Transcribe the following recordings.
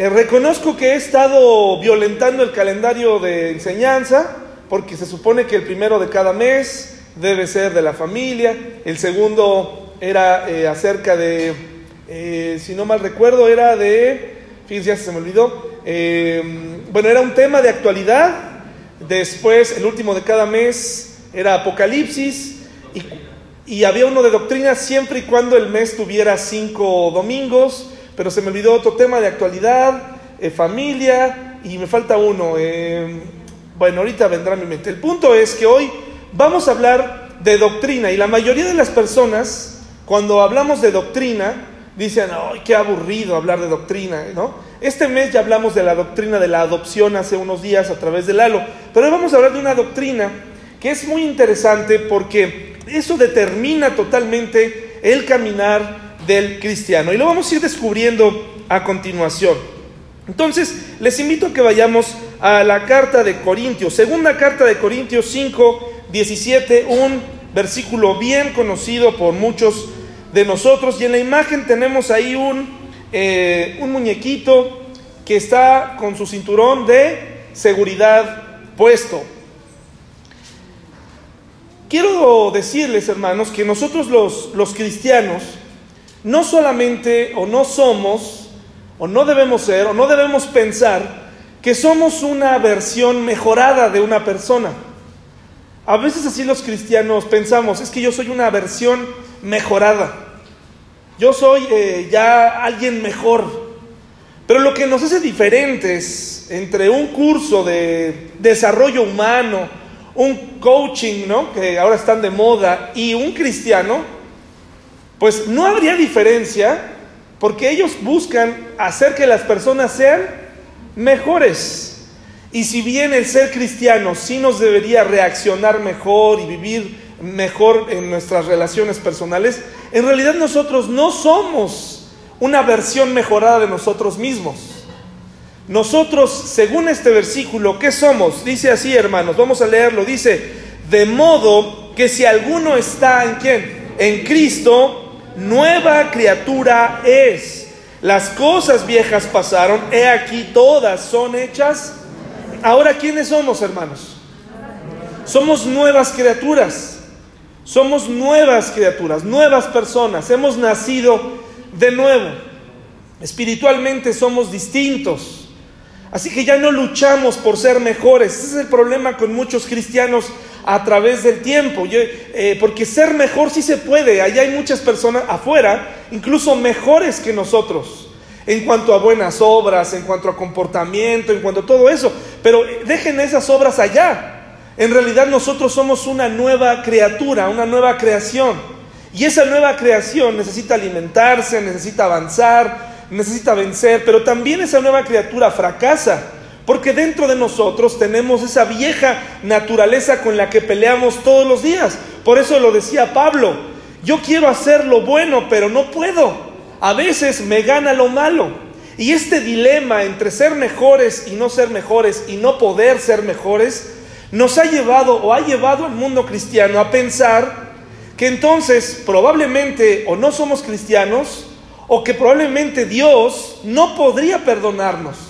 Eh, reconozco que he estado violentando el calendario de enseñanza, porque se supone que el primero de cada mes debe ser de la familia, el segundo era eh, acerca de, eh, si no mal recuerdo, era de, fíjense, ya se me olvidó, bueno, era un tema de actualidad, después el último de cada mes era Apocalipsis, y, y había uno de doctrina siempre y cuando el mes tuviera cinco domingos, pero se me olvidó otro tema de actualidad, eh, familia, y me falta uno. Eh, bueno, ahorita vendrá a mi mente. El punto es que hoy vamos a hablar de doctrina, y la mayoría de las personas, cuando hablamos de doctrina, dicen, ¡ay, qué aburrido hablar de doctrina! ¿no? Este mes ya hablamos de la doctrina de la adopción hace unos días a través del halo, pero hoy vamos a hablar de una doctrina que es muy interesante porque eso determina totalmente el caminar del cristiano. Y lo vamos a ir descubriendo a continuación. Entonces, les invito a que vayamos a la carta de Corintios, segunda carta de Corintios 5, 17, un versículo bien conocido por muchos de nosotros. Y en la imagen tenemos ahí un, eh, un muñequito que está con su cinturón de seguridad puesto. Quiero decirles, hermanos, que nosotros los, los cristianos, no solamente o no somos, o no debemos ser, o no debemos pensar que somos una versión mejorada de una persona. A veces así los cristianos pensamos, es que yo soy una versión mejorada, yo soy eh, ya alguien mejor. Pero lo que nos hace diferentes entre un curso de desarrollo humano, un coaching, ¿no? que ahora están de moda, y un cristiano, pues no habría diferencia porque ellos buscan hacer que las personas sean mejores. Y si bien el ser cristiano sí nos debería reaccionar mejor y vivir mejor en nuestras relaciones personales, en realidad nosotros no somos una versión mejorada de nosotros mismos. Nosotros, según este versículo, ¿qué somos? Dice así, hermanos, vamos a leerlo. Dice, de modo que si alguno está en quién? En Cristo, nueva criatura es. Las cosas viejas pasaron, he aquí todas son hechas. Ahora, ¿quiénes somos, hermanos? Somos nuevas criaturas. Somos nuevas criaturas, nuevas personas. Hemos nacido de nuevo. Espiritualmente somos distintos. Así que ya no luchamos por ser mejores. Ese es el problema con muchos cristianos a través del tiempo. Eh, porque ser mejor sí se puede. Allá hay muchas personas afuera, incluso mejores que nosotros, en cuanto a buenas obras, en cuanto a comportamiento, en cuanto a todo eso. Pero dejen esas obras allá. En realidad nosotros somos una nueva criatura, una nueva creación. Y esa nueva creación necesita alimentarse, necesita avanzar, necesita vencer, pero también esa nueva criatura fracasa porque dentro de nosotros tenemos esa vieja naturaleza con la que peleamos todos los días. Por eso lo decía Pablo, yo quiero hacer lo bueno, pero no puedo. A veces me gana lo malo. Y este dilema entre ser mejores y no ser mejores y no poder ser mejores, nos ha llevado o ha llevado al mundo cristiano a pensar que entonces probablemente o no somos cristianos o que probablemente Dios no podría perdonarnos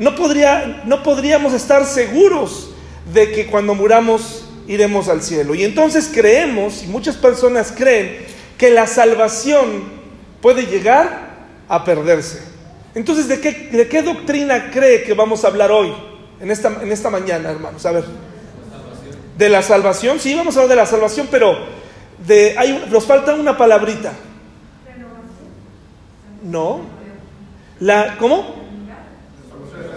no, podría, no podríamos estar seguros de que cuando muramos iremos al cielo. Y entonces creemos, y muchas personas creen, que la salvación puede llegar a perderse. Entonces, ¿de qué, de qué doctrina cree que vamos a hablar hoy, en esta, en esta mañana, hermanos? A ver. De la salvación, sí, vamos a hablar de la salvación, pero de, hay, nos falta una palabrita. No. La, ¿Cómo?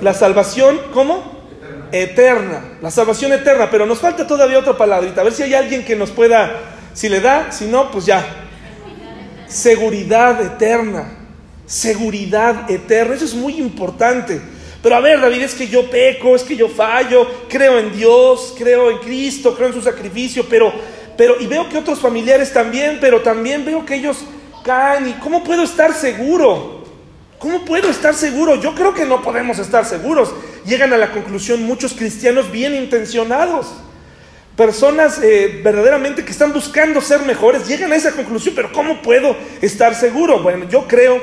La salvación, ¿cómo? Eterna. La salvación eterna. Pero nos falta todavía otra palabrita. A ver si hay alguien que nos pueda, si le da, si no, pues ya. Seguridad eterna. Seguridad eterna. Eso es muy importante. Pero a ver, David, es que yo peco, es que yo fallo, creo en Dios, creo en Cristo, creo en su sacrificio, pero, pero, y veo que otros familiares también, pero también veo que ellos caen. ¿Y cómo puedo estar seguro? ¿Cómo puedo estar seguro? Yo creo que no podemos estar seguros. Llegan a la conclusión muchos cristianos bien intencionados, personas eh, verdaderamente que están buscando ser mejores, llegan a esa conclusión, pero ¿cómo puedo estar seguro? Bueno, yo creo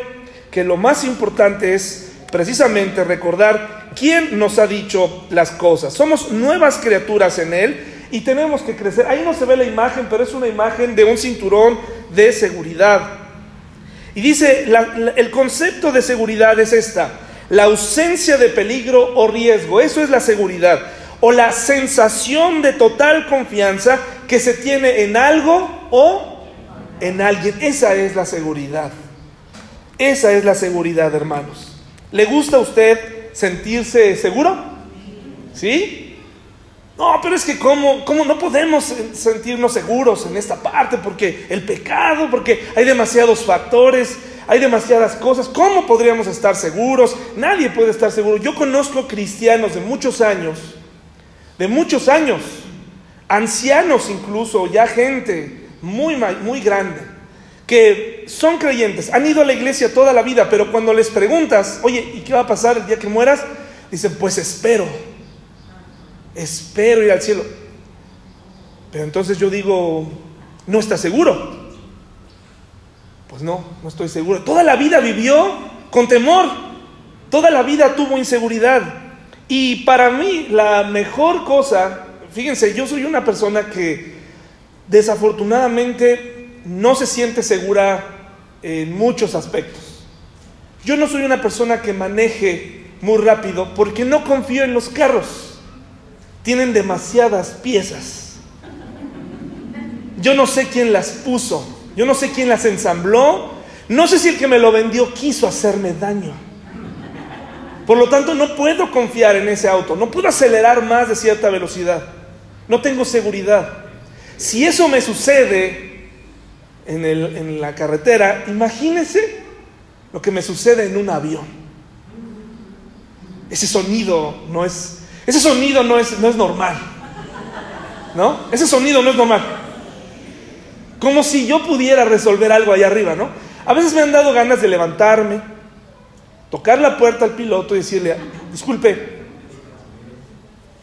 que lo más importante es precisamente recordar quién nos ha dicho las cosas. Somos nuevas criaturas en Él y tenemos que crecer. Ahí no se ve la imagen, pero es una imagen de un cinturón de seguridad. Y dice, el concepto de seguridad es esta, la ausencia de peligro o riesgo, eso es la seguridad, o la sensación de total confianza que se tiene en algo o en alguien. Esa es la seguridad. Esa es la seguridad, hermanos. ¿Le gusta a usted sentirse seguro? ¿Sí? No, pero es que ¿cómo, cómo no podemos sentirnos seguros en esta parte? Porque el pecado, porque hay demasiados factores, hay demasiadas cosas. ¿Cómo podríamos estar seguros? Nadie puede estar seguro. Yo conozco cristianos de muchos años, de muchos años, ancianos incluso, ya gente muy, muy grande, que son creyentes, han ido a la iglesia toda la vida, pero cuando les preguntas, oye, ¿y qué va a pasar el día que mueras? Dicen, pues espero espero ir al cielo. Pero entonces yo digo, ¿no está seguro? Pues no, no estoy seguro. Toda la vida vivió con temor, toda la vida tuvo inseguridad. Y para mí la mejor cosa, fíjense, yo soy una persona que desafortunadamente no se siente segura en muchos aspectos. Yo no soy una persona que maneje muy rápido porque no confío en los carros tienen demasiadas piezas. Yo no sé quién las puso, yo no sé quién las ensambló, no sé si el que me lo vendió quiso hacerme daño. Por lo tanto, no puedo confiar en ese auto, no puedo acelerar más de cierta velocidad, no tengo seguridad. Si eso me sucede en, en la carretera, imagínense lo que me sucede en un avión. Ese sonido no es ese sonido no es, no es normal. ¿No? Ese sonido no es normal. Como si yo pudiera resolver algo allá arriba, ¿no? A veces me han dado ganas de levantarme, tocar la puerta al piloto y decirle, disculpe,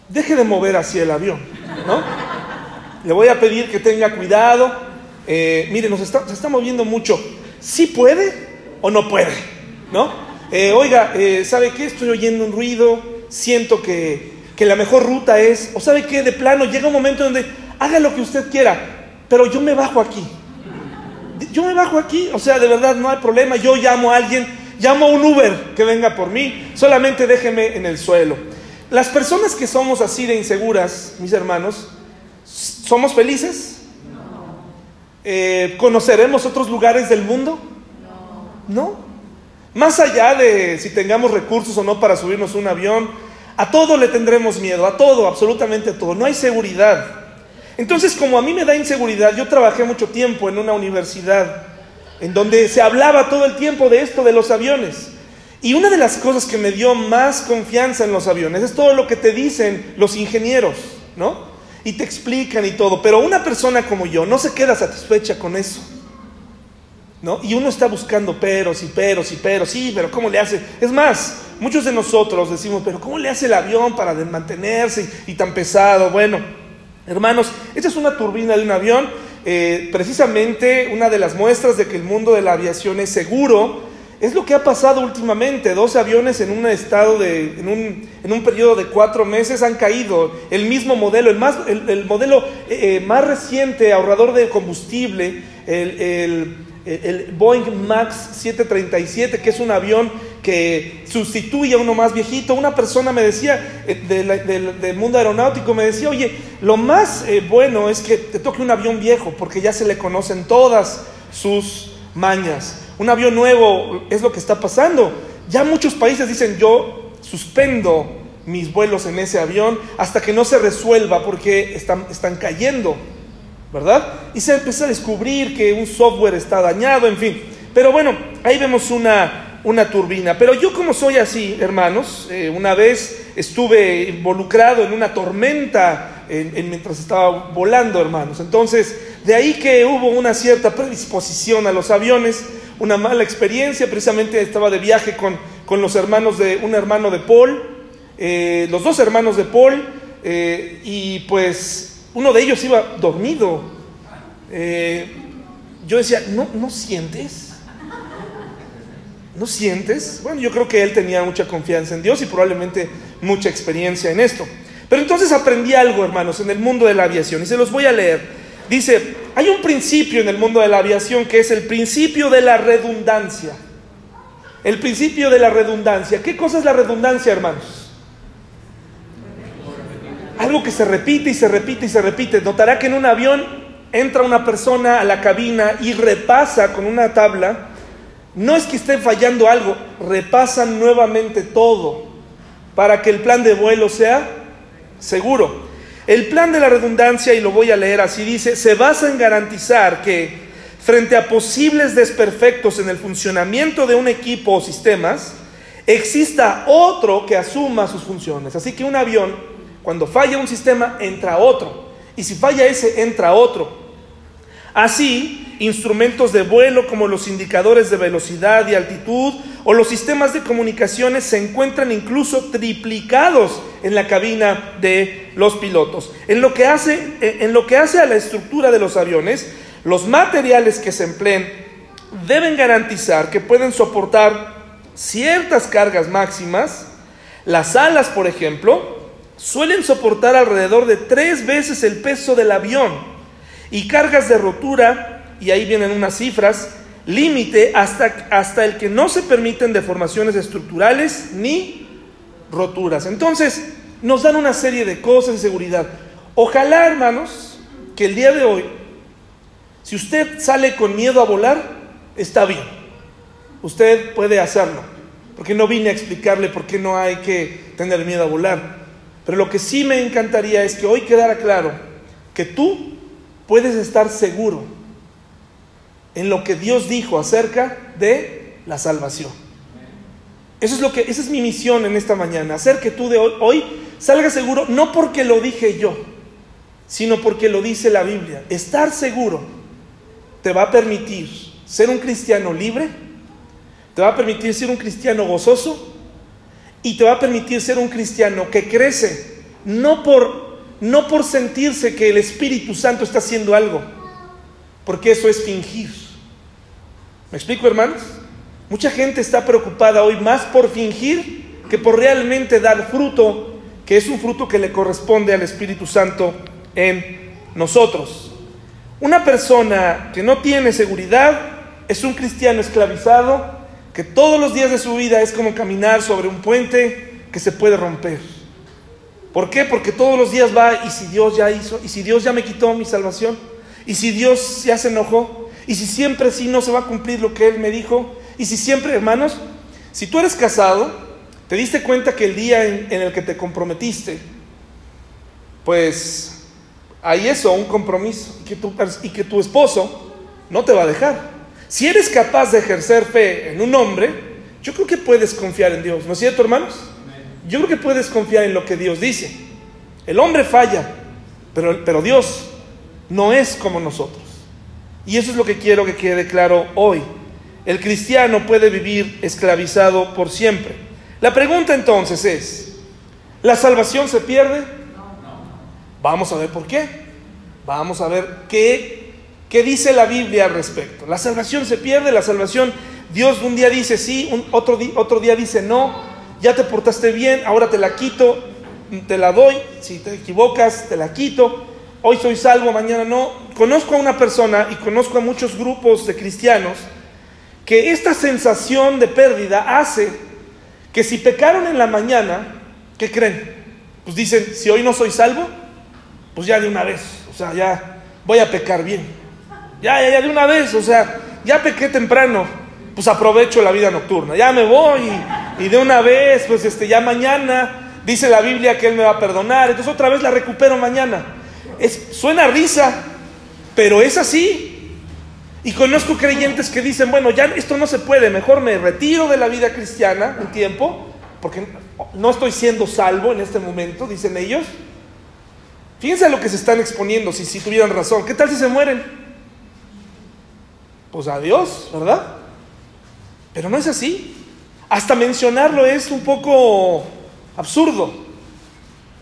deje de mover hacia el avión, ¿no? Le voy a pedir que tenga cuidado. Eh, mire, nos está, se está moviendo mucho. ¿Sí puede o no puede? ¿No? Eh, oiga, eh, ¿sabe qué? Estoy oyendo un ruido, siento que que la mejor ruta es, o sabe que de plano llega un momento donde haga lo que usted quiera, pero yo me bajo aquí. Yo me bajo aquí, o sea, de verdad no hay problema, yo llamo a alguien, llamo a un Uber que venga por mí, solamente déjeme en el suelo. Las personas que somos así de inseguras, mis hermanos, ¿somos felices? Eh, ¿Conoceremos otros lugares del mundo? No. Más allá de si tengamos recursos o no para subirnos un avión, a todo le tendremos miedo, a todo, absolutamente a todo. No hay seguridad. Entonces, como a mí me da inseguridad, yo trabajé mucho tiempo en una universidad en donde se hablaba todo el tiempo de esto, de los aviones. Y una de las cosas que me dio más confianza en los aviones es todo lo que te dicen los ingenieros, ¿no? Y te explican y todo. Pero una persona como yo no se queda satisfecha con eso. ¿No? Y uno está buscando peros y peros y peros, sí, pero ¿cómo le hace? Es más, muchos de nosotros decimos, pero ¿cómo le hace el avión para mantenerse y, tan pesado? Bueno, hermanos, esta es una turbina de un avión, eh, precisamente una de las muestras de que el mundo de la aviación es seguro, es lo que ha pasado últimamente. Dos aviones en un estado de, en un, en un periodo de cuatro meses han caído. El mismo modelo, el, más, el, modelo eh, eh, más reciente, ahorrador de combustible, el el Boeing MAX 737, que es un avión que sustituye a uno más viejito. Una persona me decía, eh, del mundo aeronáutico, me decía, oye, lo más eh, bueno es que te toque un avión viejo, porque ya se le conocen todas sus mañas. Un avión nuevo es lo que está pasando. Ya muchos países dicen, yo suspendo mis vuelos en ese avión hasta que no se resuelva porque están, están cayendo. ¿Verdad? Y se empieza a descubrir que un software está dañado, en fin. Pero bueno, ahí vemos una, una turbina. Pero yo como soy así, hermanos, eh, una vez estuve involucrado en una tormenta mientras estaba volando, hermanos. Entonces, de ahí que hubo una cierta predisposición a los aviones, una mala experiencia. Precisamente estaba de viaje con, con los hermanos de, un hermano de Paul, eh, los dos hermanos de Paul, eh, y pues uno de ellos iba dormido. Eh, yo decía, ¿no, ¿no sientes? ¿No sientes? Bueno, yo creo que él tenía mucha confianza en Dios y probablemente mucha experiencia en esto. Pero entonces aprendí algo, hermanos, en el mundo de la aviación y se los voy a leer. Dice, hay un principio en el mundo de la aviación que es el principio de la redundancia. El principio de la redundancia. ¿Qué cosa es la redundancia, hermanos? Algo que se repite y se repite y se repite. Notará que en un avión entra una persona a la cabina y repasa con una tabla. No es que esté fallando algo, repasan nuevamente todo para que el plan de vuelo sea seguro. El plan de la redundancia, y lo voy a leer así, dice, se basa en garantizar que frente a posibles desperfectos en el funcionamiento de un equipo o sistemas, exista otro que asuma sus funciones. Así que un avión, cuando falla un sistema, entra otro. Y si falla ese, entra otro. Así, instrumentos de vuelo como los indicadores de velocidad y altitud o los sistemas de comunicaciones se encuentran incluso triplicados en la cabina de los pilotos. En lo que hace, a la estructura de los aviones, los materiales que se empleen deben garantizar que pueden soportar ciertas cargas máximas. Las alas, por ejemplo, suelen soportar alrededor de tres veces el peso del avión y cargas de rotura, y ahí vienen unas cifras, límite hasta, hasta el que no se permiten deformaciones estructurales ni roturas. Entonces, nos dan una serie de cosas de seguridad. Ojalá, hermanos, que el día de hoy, si usted sale con miedo a volar, está bien. Usted puede hacerlo, porque no vine a explicarle por qué no hay que tener miedo a volar. Pero lo que sí me encantaría es que hoy quedara claro que tú puedes estar seguro en lo que Dios dijo acerca de la salvación. Eso es lo que, esa es mi misión en esta mañana, hacer que tú de hoy, hoy salgas seguro, no porque lo dije yo, sino porque lo dice la Biblia. Estar seguro te va a permitir ser un cristiano libre, te va a permitir ser un cristiano gozoso y te va a permitir ser un cristiano que crece, no por no por sentirse que el Espíritu Santo está haciendo algo, porque eso es fingir. ¿Me explico, hermanos? Mucha gente está preocupada hoy más por fingir que por realmente dar fruto, que es un fruto que le corresponde al Espíritu Santo en nosotros. Una persona que no tiene seguridad es un cristiano esclavizado que todos los días de su vida es como caminar sobre un puente que se puede romper. ¿Por qué? Porque todos los días va y si Dios ya hizo, y si Dios ya me quitó mi salvación, y si Dios ya se enojó, y si siempre sí no se va a cumplir lo que Él me dijo, y si siempre, hermanos, si tú eres casado, te diste cuenta que el día en, el que te comprometiste, pues hay eso, un compromiso, y que, tu, y que tu esposo no te va a dejar. Si eres capaz de ejercer fe en un hombre, yo creo que puedes confiar en Dios, ¿no es cierto, hermanos? yo creo que puedes confiar en lo que Dios dice. El hombre falla, pero, pero Dios no es como nosotros. Y eso es lo que quiero que quede claro hoy. El cristiano puede vivir esclavizado por siempre. La pregunta entonces es, ¿la salvación se pierde? Vamos a ver por qué. Vamos a ver qué, qué dice la Biblia al respecto. La salvación se pierde, la salvación, Dios un día dice sí, un, otro, otro día dice no ya te portaste bien, ahora te la quito, te la doy, si te equivocas, te la quito, hoy soy salvo, mañana no. Conozco a una persona y conozco a muchos grupos de cristianos que esta sensación de pérdida hace que si pecaron en la mañana, ¿qué creen? Pues dicen, si hoy no soy salvo, pues ya de una vez, o sea, ya voy a pecar bien. Ya, ya, ya de una vez, o sea, ya pequé temprano, pues aprovecho la vida nocturna, ya me voy y, de una vez, pues este, ya mañana dice la Biblia que Él me va a perdonar, entonces otra vez la recupero mañana. Es, suena risa, pero es así. Y conozco creyentes que dicen, bueno, ya esto no se puede, mejor me retiro de la vida cristiana un tiempo, porque no estoy siendo salvo en este momento, dicen ellos. Fíjense lo que se están exponiendo, si, si tuvieran razón. ¿Qué tal si se mueren? Pues adiós, ¿verdad? Pero no es así. Hasta mencionarlo es un poco absurdo.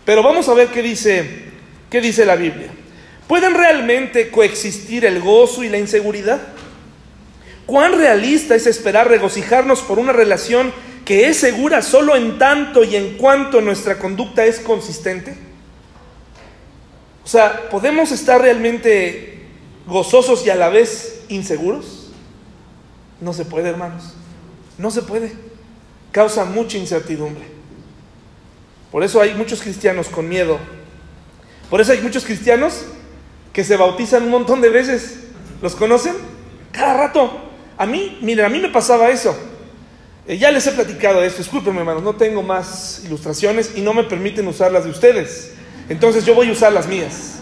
Pero vamos a ver qué dice, qué dice la Biblia. ¿Pueden realmente coexistir el gozo y la inseguridad? ¿Cuán realista es esperar regocijarnos por una relación que es segura solo en tanto y en cuanto nuestra conducta es consistente? O sea, ¿podemos estar realmente gozosos y a la vez inseguros? No se puede, hermanos. No se puede. Causa mucha incertidumbre. Por eso hay muchos cristianos con miedo. Por eso hay muchos cristianos que se bautizan un montón de veces. ¿Los conocen? Cada rato. A mí, miren, a mí me pasaba eso. Eh, ya les he platicado esto. Discúlpenme, hermanos, no tengo más ilustraciones y no me permiten usar las de ustedes. Entonces yo voy a usar las mías.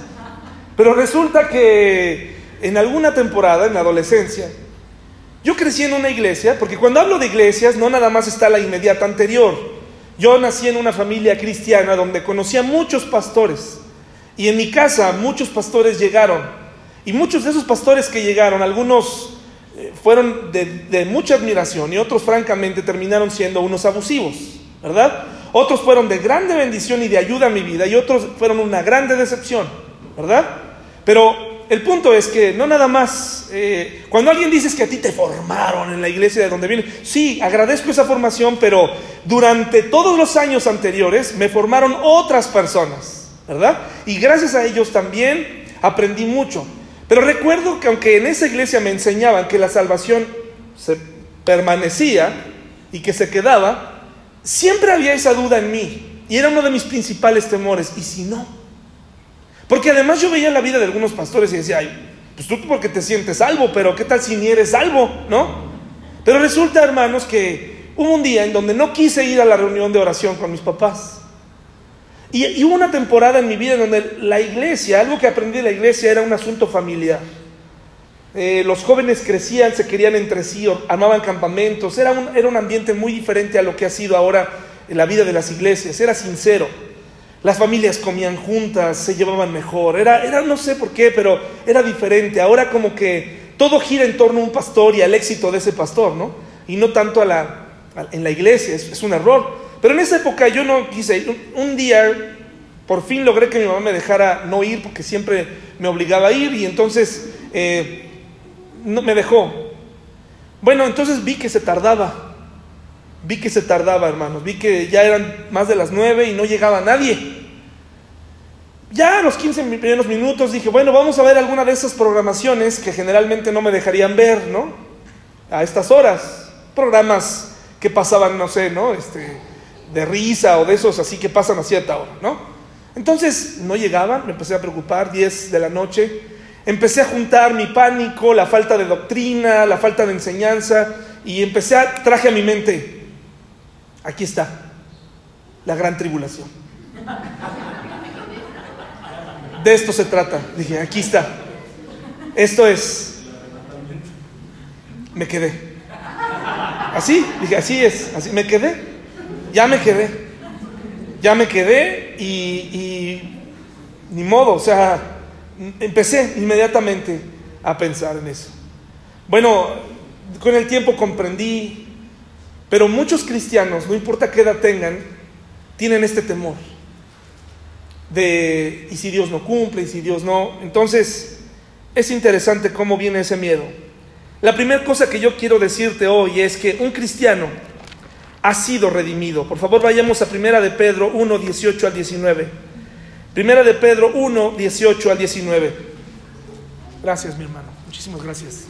Pero resulta que en alguna temporada, en la adolescencia, yo crecí en una iglesia, porque cuando hablo de iglesias no nada más está la inmediata anterior. Yo nací en una familia cristiana donde conocía muchos pastores. Y en mi casa muchos pastores llegaron. Y muchos de esos pastores que llegaron, algunos eh, fueron de, de mucha admiración y otros francamente terminaron siendo unos abusivos, ¿verdad? Otros fueron de grande bendición y de ayuda a mi vida y otros fueron una grande decepción, ¿verdad? Pero el punto es que no nada más, eh, cuando alguien dice que a ti te formaron en la iglesia de donde viene, sí, agradezco esa formación, pero durante todos los años anteriores me formaron otras personas, ¿verdad? Y gracias a ellos también aprendí mucho. Pero recuerdo que aunque en esa iglesia me enseñaban que la salvación se permanecía y que se quedaba, siempre había esa duda en mí y era uno de mis principales temores. ¿Y si no? Porque además yo veía la vida de algunos pastores y decía, ay, pues tú porque te sientes salvo, pero ¿qué tal si ni eres salvo? ¿No? Pero resulta, hermanos, que hubo un día en donde no quise ir a la reunión de oración con mis papás. Y, hubo una temporada en mi vida en donde la iglesia, algo que aprendí de la iglesia era un asunto familiar. Eh, los jóvenes crecían, se querían entre sí, armaban campamentos, era un, era un ambiente muy diferente a lo que ha sido ahora en la vida de las iglesias, era sincero. Las familias comían juntas, se llevaban mejor, era, era no sé por qué, pero era diferente. Ahora como que todo gira en torno a un pastor y al éxito de ese pastor, ¿no? Y no tanto a la, en la iglesia, es, un error. Pero en esa época yo no quise, un, un día por fin logré que mi mamá me dejara no ir porque siempre me obligaba a ir y entonces eh, no me dejó. Bueno, entonces vi que se tardaba. Vi que se tardaba, hermanos. Vi que ya eran más de las nueve y no llegaba nadie. Ya a los 15 primeros minutos dije, bueno, vamos a ver alguna de esas programaciones que generalmente no me dejarían ver, ¿no? A estas horas. Programas que pasaban, no sé, ¿no? Este, de risa o de esos así que pasan a cierta hora, ¿no? Entonces no llegaban, me empecé a preocupar, 10 de la noche. Empecé a juntar mi pánico, la falta de doctrina, la falta de enseñanza, y empecé a, traje a mi mente, aquí está, la gran tribulación. De esto se trata. Dije, aquí está. Esto es. Me quedé. Así, dije, así es, así, me quedé. Ya me quedé. Ya me quedé y, y ni modo, o sea, empecé inmediatamente a pensar en eso. Bueno, con el tiempo comprendí, pero muchos cristianos, no importa qué edad tengan, tienen este temor de, ¿y si Dios no cumple? ¿Y si Dios no? Entonces, es interesante cómo viene ese miedo. La primera cosa que yo quiero decirte hoy es que un cristiano ha sido redimido. Por favor, vayamos a Primera de Pedro 1, 18 al 19. Primera de Pedro 1, 18 al 19. Gracias, mi hermano. Muchísimas gracias.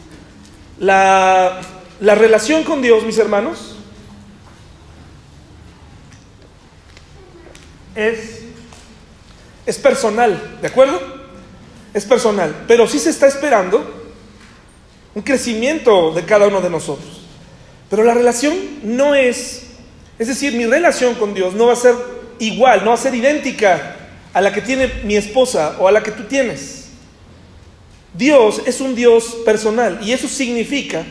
La, la relación con Dios, mis hermanos, es, es personal, ¿de acuerdo? Es personal, pero sí se está esperando un crecimiento de cada uno de nosotros. Pero la relación no es, es decir, mi relación con Dios no va a ser igual, no va a ser idéntica a la que tiene mi esposa o a la que tú tienes. Dios es un Dios personal y eso significa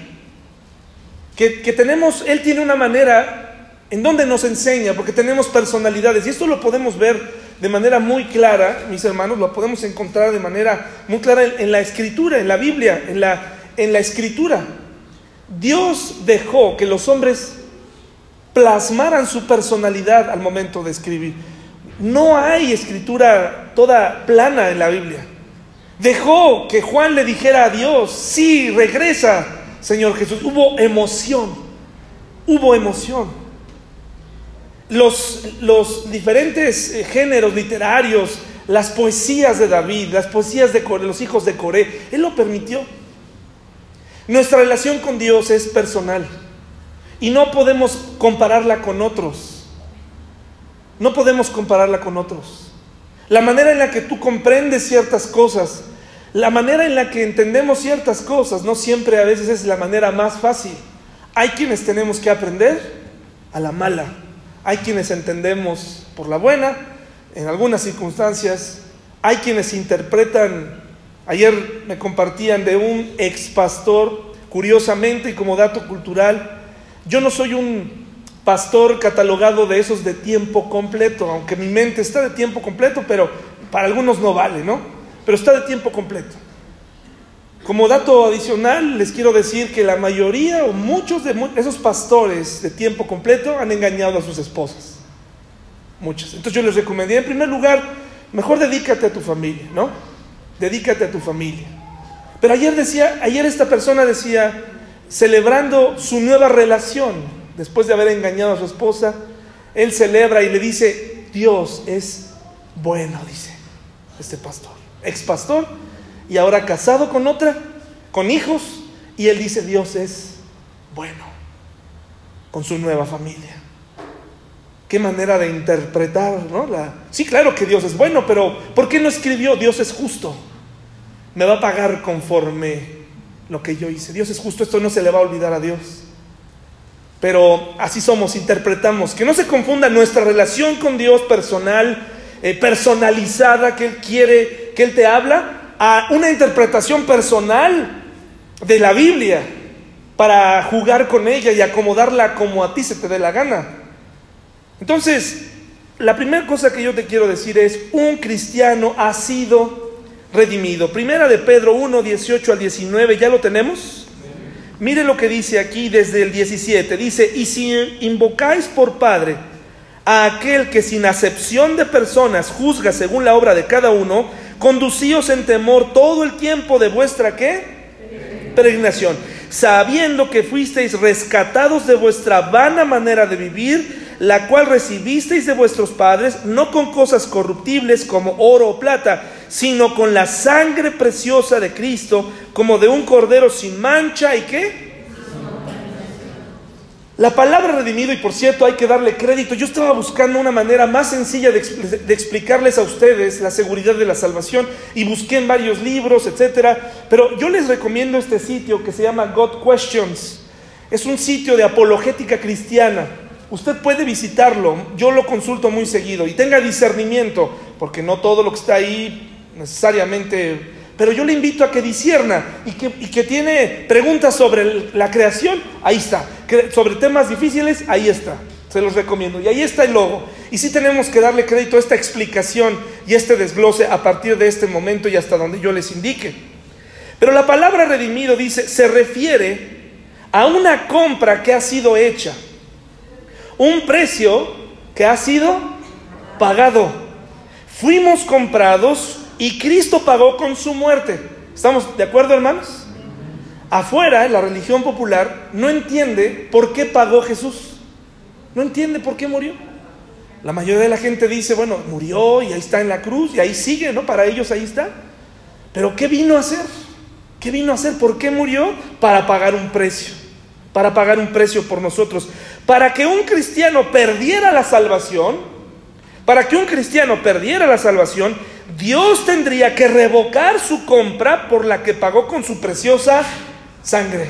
que, tenemos, Él tiene una manera en donde nos enseña, porque tenemos personalidades y esto lo podemos ver de manera muy clara, mis hermanos, lo podemos encontrar de manera muy clara en, la escritura, en la Biblia, en la, en la escritura. Dios dejó que los hombres plasmaran su personalidad al momento de escribir. No hay escritura toda plana en la Biblia. Dejó que Juan le dijera a Dios, sí, regresa, Señor Jesús. Hubo emoción, hubo emoción. Los, diferentes eh, géneros literarios, las poesías de David, las poesías de los hijos de Coré, Él lo permitió. Nuestra relación con Dios es personal y no podemos compararla con otros. No podemos compararla con otros. La manera en la que tú comprendes ciertas cosas, la manera en la que entendemos ciertas cosas, no siempre a veces es la manera más fácil. Hay quienes tenemos que aprender a la mala. Hay quienes entendemos por la buena, en algunas circunstancias. Hay quienes interpretan, ayer me compartían de un ex pastor, curiosamente y como dato cultural, yo no soy un pastor catalogado de esos de tiempo completo, aunque mi mente está de tiempo completo, pero para algunos no vale, ¿no? Pero está de tiempo completo. Como dato adicional, les quiero decir que la mayoría o muchos de esos pastores de tiempo completo han engañado a sus esposas. Muchas. Entonces yo les recomendé, en primer lugar, mejor dedícate a tu familia, ¿no? Dedícate a tu familia. Pero ayer decía, ayer esta persona decía, celebrando su nueva relación, después de haber engañado a su esposa, él celebra y le dice, Dios es bueno, dice este pastor, ex pastor, y ahora casado con otra, con hijos, y él dice, Dios es bueno, con su nueva familia. Qué manera de interpretar, ¿no? Sí, claro que Dios es bueno, pero ¿por qué no escribió Dios es justo? Me va a pagar conforme lo que yo hice. Dios es justo, esto no se le va a olvidar a Dios. Pero así somos, interpretamos. Que no se confunda nuestra relación con Dios personal, eh, personalizada, que Él quiere, que Él te habla, a una interpretación personal de la Biblia para jugar con ella y acomodarla como a ti se te dé la gana. Entonces, la primera cosa que yo te quiero decir es, un cristiano ha sido redimido. Primera de Pedro 1, 18 al 19, ¿ya lo tenemos? Mire lo que dice aquí desde el 17. Dice, y si invocáis por Padre a aquel que sin acepción de personas juzga según la obra de cada uno, conducíos en temor todo el tiempo de vuestra qué? Peregrinación, sabiendo que fuisteis rescatados de vuestra vana manera de vivir, la cual recibisteis de vuestros padres, no con cosas corruptibles como oro o plata, sino con la sangre preciosa de Cristo, como de un cordero sin mancha y qué? La palabra redimido, y por cierto hay que darle crédito, yo estaba buscando una manera más sencilla de, de, explicarles a ustedes la seguridad de la salvación y busqué en varios libros, etcétera, pero yo les recomiendo este sitio que se llama God Questions. Es un sitio de apologética cristiana. Usted puede visitarlo, yo lo consulto muy seguido y tenga discernimiento, porque no todo lo que está ahí necesariamente, pero yo le invito a que disierna y que, que tiene preguntas sobre la creación, ahí está, sobre temas difíciles, ahí está, se los recomiendo. Y ahí está el logo. Y sí tenemos que darle crédito a esta explicación y este desglose a partir de este momento y hasta donde yo les indique. Pero la palabra redimido dice, se refiere a una compra que ha sido hecha, un precio que ha sido pagado. Fuimos comprados y Cristo pagó con su muerte. ¿Estamos de acuerdo, hermanos? Afuera, la religión popular no entiende por qué pagó Jesús. No entiende por qué murió. La mayoría de la gente dice, bueno, murió y ahí está en la cruz y ahí sigue, ¿no? Para ellos ahí está. Pero ¿qué vino a hacer? ¿Qué vino a hacer? ¿Por qué murió? Para pagar un precio. Para pagar un precio por nosotros. Para que un cristiano perdiera la salvación, para que un cristiano perdiera la salvación, Dios tendría que revocar su compra por la que pagó con su preciosa sangre.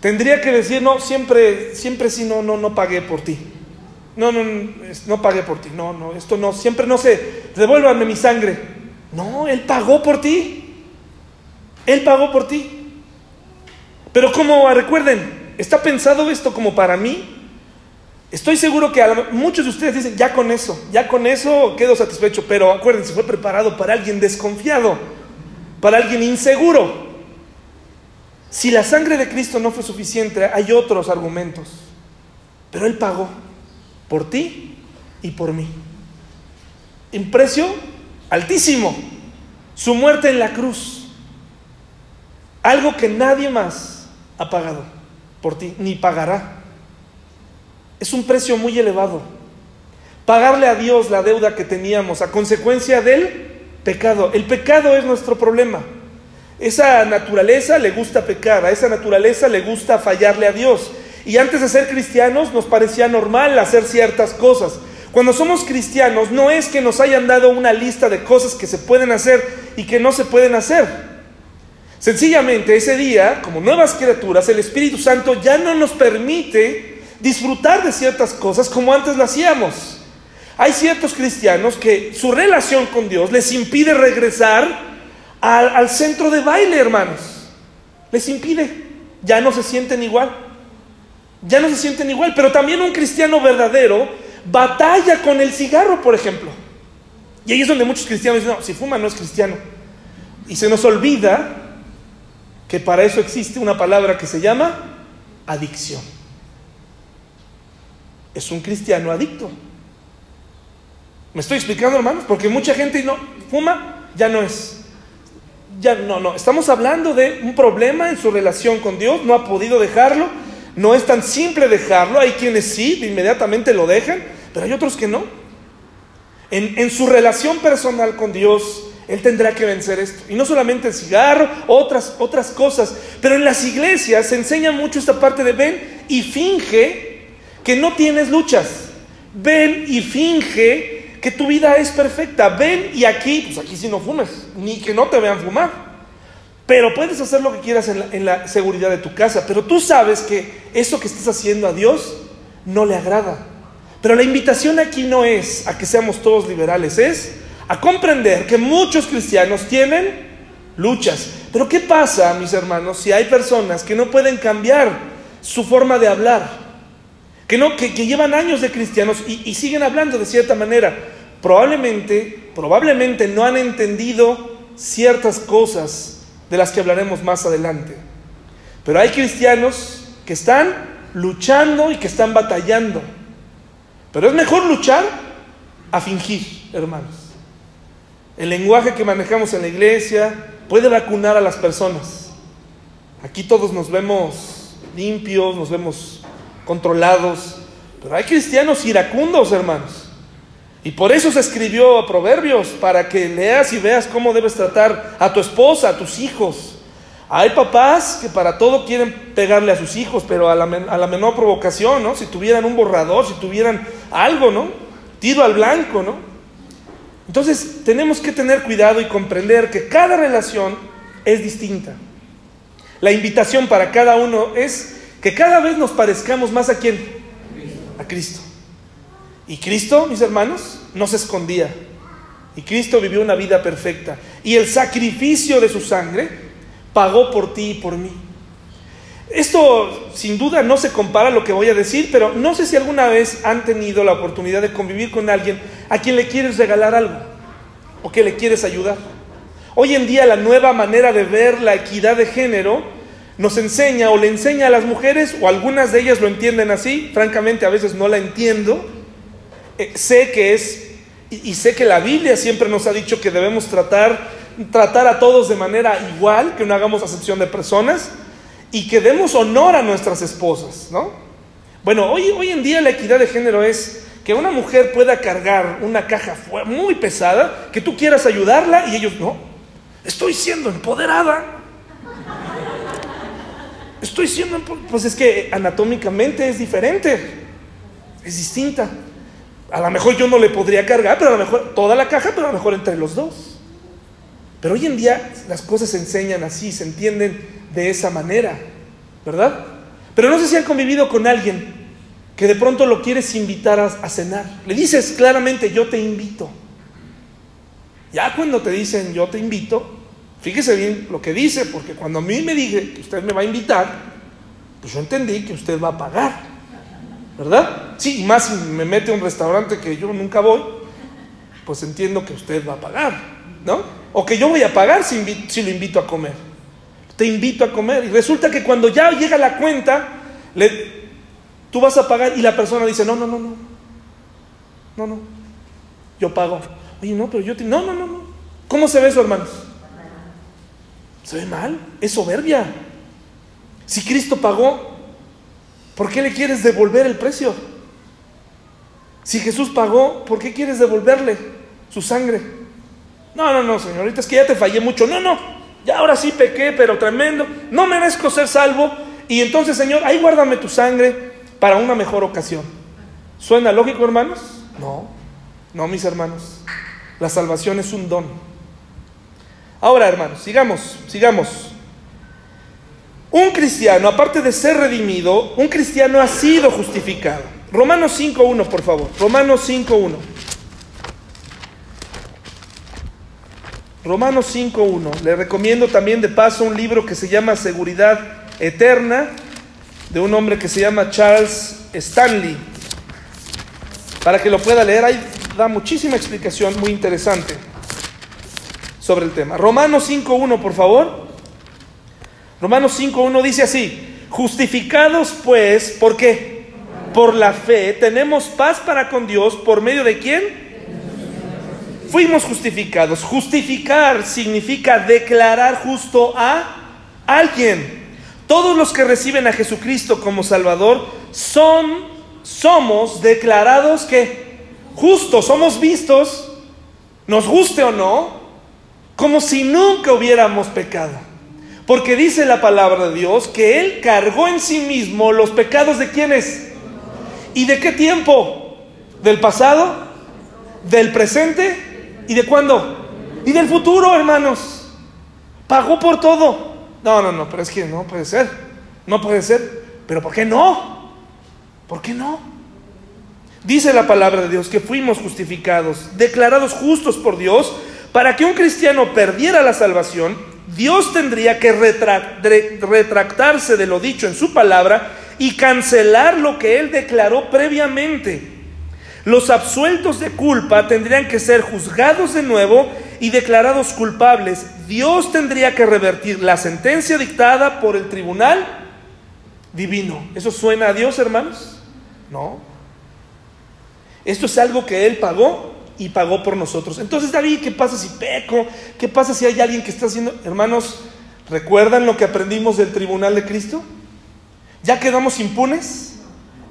Tendría que decir, no, siempre, siempre sí, no, no, no pagué por ti. No, no, no pagué por ti. No, no, esto no, siempre no sé, devuélvanme mi sangre. No, Él pagó por ti. Él pagó por ti. Pero como recuerden, está pensado esto como para mí, Estoy seguro que muchos de ustedes dicen, ya con eso, ya con eso quedo satisfecho, pero acuérdense, fue preparado para alguien desconfiado, para alguien inseguro. Si la sangre de Cristo no fue suficiente, hay otros argumentos, pero Él pagó por ti y por mí. En precio altísimo, su muerte en la cruz, algo que nadie más ha pagado por ti, ni pagará. Es un precio muy elevado. Pagarle a Dios la deuda que teníamos a consecuencia del pecado. El pecado es nuestro problema. Esa naturaleza le gusta pecar, a esa naturaleza le gusta fallarle a Dios. Y antes de ser cristianos nos parecía normal hacer ciertas cosas. Cuando somos cristianos no es que nos hayan dado una lista de cosas que se pueden hacer y que no se pueden hacer. Sencillamente ese día, como nuevas criaturas, el Espíritu Santo ya no nos permite disfrutar de ciertas cosas como antes lo hacíamos. Hay ciertos cristianos que su relación con Dios les impide regresar al, al centro de baile, hermanos. Les impide. Ya no se sienten igual. Ya no se sienten igual. Pero también un cristiano verdadero batalla con el cigarro, por ejemplo. Y ahí es donde muchos cristianos dicen, no, si fuma no es cristiano. Y se nos olvida que para eso existe una palabra que se llama adicción. Es un cristiano adicto. ¿Me estoy explicando, hermanos? Porque mucha gente no fuma, ya no es. Ya no, no. Estamos hablando de un problema en su relación con Dios, no ha podido dejarlo. No es tan simple dejarlo. Hay quienes sí, inmediatamente lo dejan, pero hay otros que no. En, en su relación personal con Dios, él tendrá que vencer esto. Y no solamente el cigarro, otras, otras cosas. Pero en las iglesias se enseña mucho esta parte de ven y finge que no tienes luchas. Ven y finge que tu vida es perfecta. Ven y aquí, pues aquí sí no fumes, ni que no te vean fumar. Pero puedes hacer lo que quieras en la, en la seguridad de tu casa. Pero tú sabes que eso que estás haciendo a Dios no le agrada. Pero la invitación aquí no es a que seamos todos liberales, es a comprender que muchos cristianos tienen luchas. Pero ¿qué pasa, mis hermanos, si hay personas que no pueden cambiar su forma de hablar? Que, no, que, que llevan años de cristianos y, y siguen hablando de cierta manera. Probablemente, probablemente no han entendido ciertas cosas de las que hablaremos más adelante. Pero hay cristianos que están luchando y que están batallando. Pero es mejor luchar a fingir, hermanos. El lenguaje que manejamos en la iglesia puede vacunar a las personas. Aquí todos nos vemos limpios, nos vemos controlados, pero hay cristianos iracundos, hermanos. Y por eso se escribió Proverbios, para que leas y veas cómo debes tratar a tu esposa, a tus hijos. Hay papás que para todo quieren pegarle a sus hijos, pero a la, a la menor provocación, ¿no? Si tuvieran un borrador, si tuvieran algo, ¿no? Tiro al blanco, ¿no? Entonces tenemos que tener cuidado y comprender que cada relación es distinta. La invitación para cada uno es que cada vez nos parezcamos más a quién? A Cristo. Y Cristo, mis hermanos, no se escondía. Y Cristo vivió una vida perfecta. Y el sacrificio de su sangre pagó por ti y por mí. Esto sin duda no se compara a lo que voy a decir, pero no sé si alguna vez han tenido la oportunidad de convivir con alguien a quien le quieres regalar algo o que le quieres ayudar. Hoy en día la nueva manera de ver la equidad de género nos enseña o le enseña a las mujeres, o algunas de ellas lo entienden así, francamente a veces no la entiendo, eh, sé que es, y, sé que la Biblia siempre nos ha dicho que debemos tratar, tratar a todos de manera igual, que no hagamos acepción de personas, y que demos honor a nuestras esposas, ¿no? Bueno, hoy, hoy en día la equidad de género es que una mujer pueda cargar una caja muy pesada, que tú quieras ayudarla y ellos no. Estoy siendo empoderada. Estoy siendo, pues es que anatómicamente es diferente, es distinta. A lo mejor yo no le podría cargar, pero a lo mejor toda la caja, pero a lo mejor entre los dos. Pero hoy en día las cosas se enseñan así, se entienden de esa manera, ¿verdad? Pero no sé si han convivido con alguien que de pronto lo quieres invitar a, a, cenar. Le dices claramente, yo te invito. Ya cuando te dicen, yo te invito, fíjese bien lo que dice, porque cuando a mí me dije que usted me va a invitar, pues yo entendí que usted va a pagar, ¿verdad? Sí, y más si me mete a un restaurante que yo nunca voy, pues entiendo que usted va a pagar, ¿no? O que yo voy a pagar si, lo invito a comer te invito a comer. Y resulta que cuando ya llega la cuenta, tú vas a pagar y la persona dice, no, no, no, no, no, no, yo pago. Oye, no, pero yo te... No, no, no, no. ¿Cómo se ve eso, hermanos? Se ve mal, es soberbia. Si Cristo pagó, ¿por qué le quieres devolver el precio? Si Jesús pagó, ¿por qué quieres devolverle su sangre? No, no, no, señorita, es que ya te fallé mucho. No, no, ya ahora sí pequé, pero tremendo. No merezco ser salvo. Y entonces, Señor, ahí guárdame tu sangre para una mejor ocasión. ¿Suena lógico, hermanos? No, no, mis hermanos. La salvación es un don. Ahora, hermanos, sigamos, sigamos. Un cristiano, aparte de ser redimido, un cristiano ha sido justificado. Romanos 5.1, por favor. Romanos 5.1. Romanos 5.1. Le recomiendo también de paso un libro que se llama Seguridad Eterna, de un hombre que se llama Charles Stanley, para que lo pueda leer. Ahí da muchísima explicación muy interesante sobre el tema. Romanos 5.1, por favor. Romanos 5.1 dice así, justificados pues, ¿por qué? Por la fe, tenemos paz para con Dios, ¿por medio de quién? Fuimos justificados. Justificar significa declarar justo a alguien. Todos los que reciben a Jesucristo como Salvador son, somos declarados que justos, somos vistos, nos guste o no, como si nunca hubiéramos pecado. Porque dice la palabra de Dios que Él cargó en sí mismo los pecados de quienes. ¿Y de qué tiempo? ¿Del pasado? ¿Del presente? ¿Y de cuándo? Y del futuro, hermanos. Pagó por todo. No, no, no, pero es que no puede ser. No puede ser. Pero ¿por qué no? ¿Por qué no? Dice la palabra de Dios que fuimos justificados, declarados justos por Dios. Para que un cristiano perdiera la salvación, Dios tendría que retractarse de lo dicho en su palabra y cancelar lo que él declaró previamente. Los absueltos de culpa tendrían que ser juzgados de nuevo y declarados culpables. Dios tendría que revertir la sentencia dictada por el tribunal divino. ¿Eso suena a Dios, hermanos? No. Esto es algo que Él pagó y pagó por nosotros. Entonces, David, ¿qué pasa si peco? ¿Qué pasa si hay alguien que está haciendo... Hermanos, ¿recuerdan lo que aprendimos del tribunal de Cristo? ¿Ya quedamos impunes?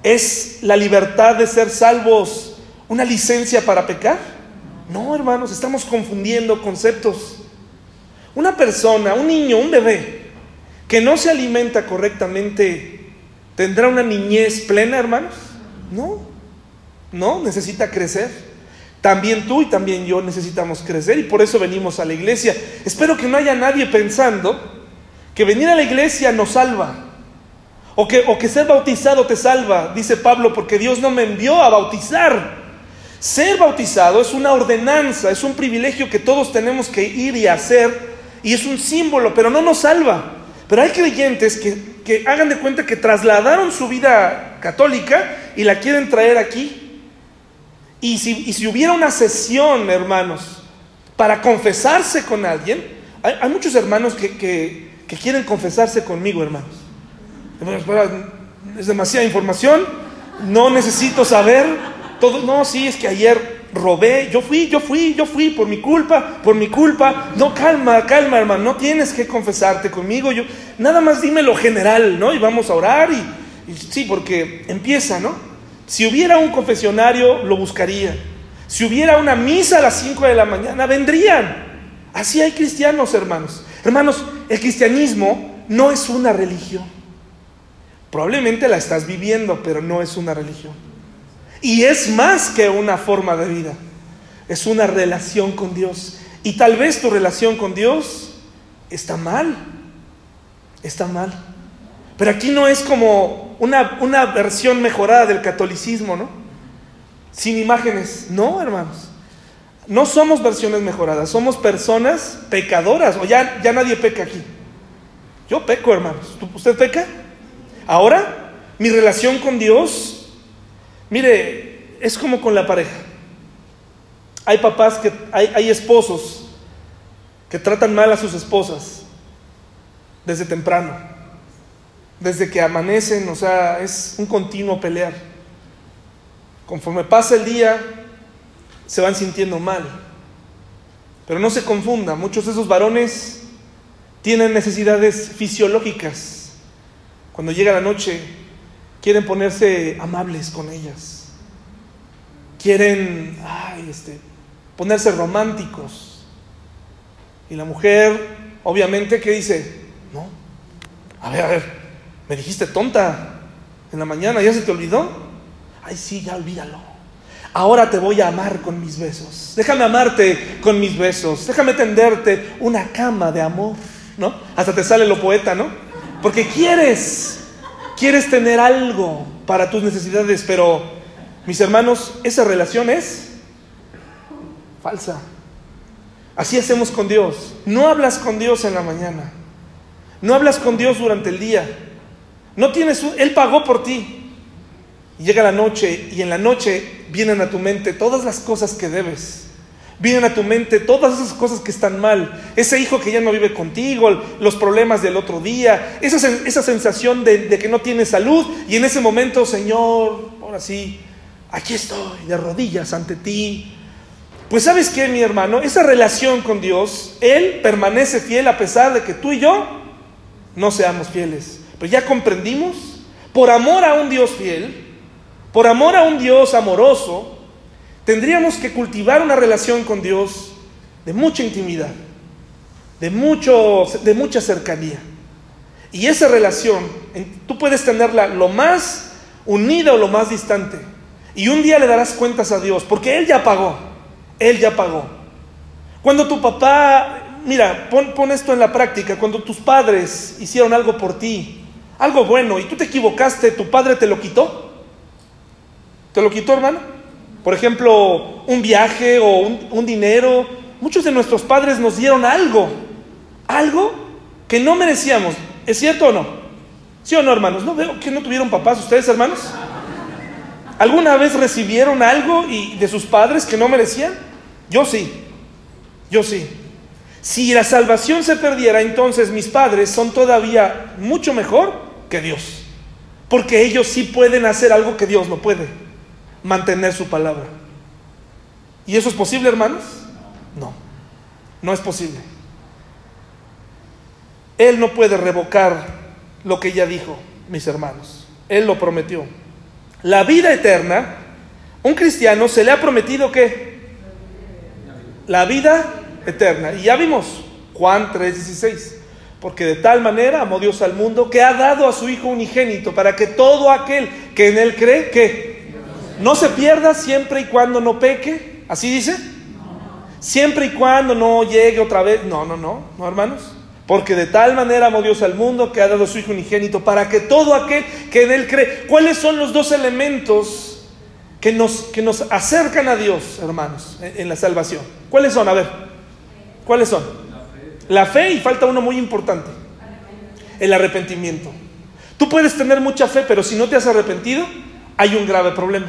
¿Es la libertad de ser salvos una licencia para pecar? No, hermanos, estamos confundiendo conceptos. Una persona, un niño, un bebé, que no se alimenta correctamente, ¿tendrá una niñez plena, hermanos? No, no, necesita crecer. También tú y también yo necesitamos crecer y por eso venimos a la iglesia. Espero que no haya nadie pensando que venir a la iglesia nos salva. O que, o que ser bautizado te salva, dice Pablo, porque Dios no me envió a bautizar. Ser bautizado es una ordenanza, es un privilegio que todos tenemos que ir y hacer, y es un símbolo, pero no nos salva. Pero hay creyentes que, que hagan de cuenta que trasladaron su vida católica y la quieren traer aquí. Y si, y si hubiera una sesión, hermanos, para confesarse con alguien, hay, muchos hermanos que, que, quieren confesarse conmigo, hermanos. Es demasiada información, no necesito saber todo. No, sí, es que ayer robé, yo fui, yo fui, yo fui, por mi culpa, por mi culpa. No, calma, calma, hermano, no tienes que confesarte conmigo. Yo, nada más dime lo general, ¿no? Y vamos a orar y sí, porque empieza, ¿no? Si hubiera un confesionario, lo buscaría. Si hubiera una misa a las 5 de la mañana, vendrían. Así hay cristianos, hermanos. Hermanos, el cristianismo no es una religión. Probablemente la estás viviendo, pero no es una religión. Y es más que una forma de vida. Es una relación con Dios. Y tal vez tu relación con Dios está mal. Está mal. Pero aquí no es como una, una versión mejorada del catolicismo, ¿no? Sin imágenes. No, hermanos. No somos versiones mejoradas, somos personas pecadoras. O ya, ya nadie peca aquí. Yo peco, hermanos. ¿Usted peca? Ahora, mi relación con Dios, mire, es como con la pareja. Hay papás que, hay, hay esposos que tratan mal a sus esposas desde temprano, desde que amanecen, o sea, es un continuo pelear. Conforme pasa el día, se van sintiendo mal. Pero no se confunda, muchos de esos varones tienen necesidades fisiológicas Cuando llega la noche, quieren ponerse amables con ellas. Quieren ay, este, ponerse románticos. Y la mujer, obviamente, ¿qué dice? No. A ver, a ver, me dijiste tonta en la mañana, ¿ya se te olvidó? Ay, sí, ya olvídalo. Ahora te voy a amar con mis besos. Déjame amarte con mis besos. Déjame tenderte una cama de amor, ¿no? Hasta te sale lo poeta, ¿no? Porque quieres, quieres tener algo para tus necesidades, pero mis hermanos, esa relación es falsa. Así hacemos con Dios. No hablas con Dios en la mañana. No hablas con Dios durante el día. No tienes Él pagó por ti. llega la noche y en la noche vienen a tu mente todas las cosas que debes. Vienen a tu mente todas esas cosas que están mal. Ese hijo que ya no vive contigo, los problemas del otro día, esa, esa sensación de, de que no tienes salud. Y en ese momento, Señor, ahora sí, aquí estoy de rodillas ante ti. Pues sabes qué, mi hermano, esa relación con Dios, Él permanece fiel a pesar de que tú y yo no seamos fieles. Pero ya comprendimos, por amor a un Dios fiel, por amor a un Dios amoroso, tendríamos que cultivar una relación con Dios de mucha intimidad, de, mucho, de mucha cercanía. Y esa relación, tú puedes tenerla lo más unida o lo más distante. Y un día le darás cuentas a Dios, porque Él ya pagó, Él ya pagó. Cuando tu papá, mira, pon, pon esto en la práctica, cuando tus padres hicieron algo por ti, algo bueno, y tú te equivocaste, tu padre te lo quitó. ¿Te lo quitó, hermano? Por ejemplo, un viaje o un, dinero. Muchos de nuestros padres nos dieron algo, algo que no merecíamos. ¿Es cierto o no? ¿Sí o no, hermanos? ¿No veo que no tuvieron papás ustedes, hermanos? ¿Alguna vez recibieron algo y de sus padres que no merecían? Yo sí, yo sí. Si la salvación se perdiera, entonces mis padres son todavía mucho mejor que Dios. Porque ellos sí pueden hacer algo que Dios no puede mantener su palabra. ¿Y eso es posible, hermanos? No, no es posible. Él no puede revocar lo que ya dijo, mis hermanos. Él lo prometió. La vida eterna, un cristiano se le ha prometido que la vida eterna. Y ya vimos Juan 3:16. Porque de tal manera amó Dios al mundo que ha dado a su Hijo unigénito para que todo aquel que en Él cree, que no se pierda siempre y cuando no peque. ¿Así dice? Siempre y cuando no llegue otra vez. No, no, no, no, hermanos. Porque de tal manera amó Dios al mundo que ha dado a su Hijo unigénito para que todo aquel que en Él cree. ¿Cuáles son los dos elementos que nos, que nos acercan a Dios, hermanos, en, en la salvación? ¿Cuáles son? A ver. ¿Cuáles son? La fe y falta uno muy importante. El arrepentimiento. Tú puedes tener mucha fe, pero si no te has arrepentido, hay un grave problema.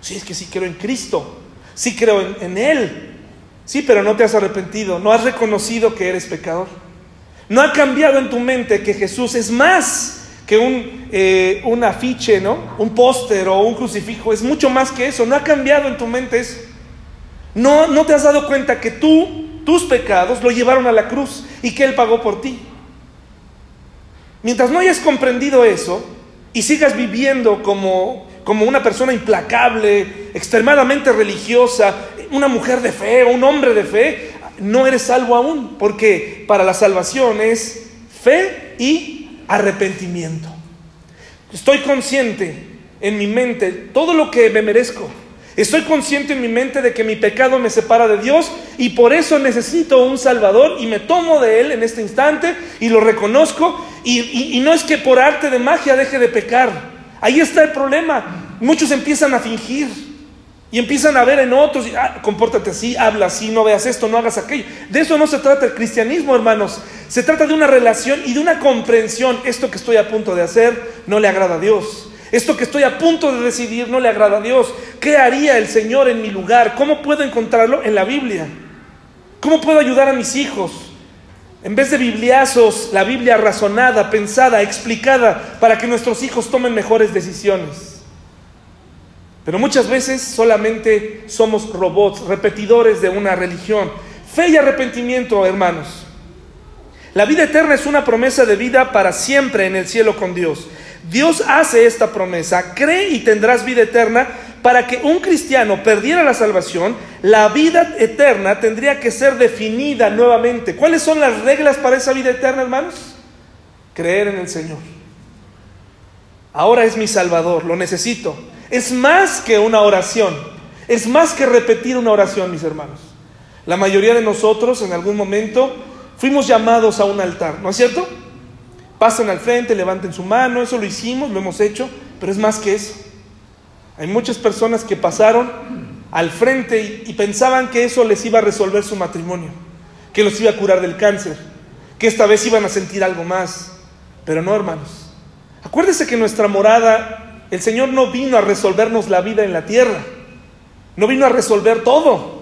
Sí, es que sí creo en Cristo, sí creo en, Él. Sí, pero no te has arrepentido, no has reconocido que eres pecador. No ha cambiado en tu mente que Jesús es más que un, eh, un afiche, ¿no? Un póster o un crucifijo, es mucho más que eso. No ha cambiado en tu mente eso. No, no te has dado cuenta que tú, tus pecados, lo llevaron a la cruz y que Él pagó por ti. Mientras no hayas comprendido eso y sigas viviendo como como una persona implacable, extremadamente religiosa, una mujer de fe o un hombre de fe, no eres salvo aún, porque para la salvación es fe y arrepentimiento. Estoy consciente en mi mente todo lo que me merezco. Estoy consciente en mi mente de que mi pecado me separa de Dios y por eso necesito un Salvador y me tomo de Él en este instante y lo reconozco y, y no es que por arte de magia deje de pecar. Ahí está el problema. Muchos empiezan a fingir y empiezan a ver en otros, ah, compórtate así, habla así, no veas esto, no hagas aquello. De eso no se trata el cristianismo, hermanos. Se trata de una relación y de una comprensión. Esto que estoy a punto de hacer no le agrada a Dios. Esto que estoy a punto de decidir no le agrada a Dios. ¿Qué haría el Señor en mi lugar? ¿Cómo puedo encontrarlo? En la Biblia. ¿Cómo puedo ayudar a mis hijos? En vez de bibliazos, la Biblia razonada, pensada, explicada, para que nuestros hijos tomen mejores decisiones. Pero muchas veces solamente somos robots, repetidores de una religión. Fe y arrepentimiento, hermanos. La vida eterna es una promesa de vida para siempre en el cielo con Dios. Dios hace esta promesa, cree y tendrás vida eterna. Para que un cristiano perdiera la salvación, la vida eterna tendría que ser definida nuevamente. ¿Cuáles son las reglas para esa vida eterna, hermanos? Creer en el Señor. Ahora es mi Salvador, lo necesito. Es más que una oración, es más que repetir una oración, mis hermanos. La mayoría de nosotros en algún momento fuimos llamados a un altar, ¿no es cierto? Pasen al frente, levanten su mano, eso lo hicimos, lo hemos hecho, pero es más que eso. Hay muchas personas que pasaron al frente y, pensaban que eso les iba a resolver su matrimonio, que los iba a curar del cáncer, que esta vez iban a sentir algo más. Pero no, hermanos. Acuérdense que nuestra morada, el Señor no vino a resolvernos la vida en la tierra, no vino a resolver todo.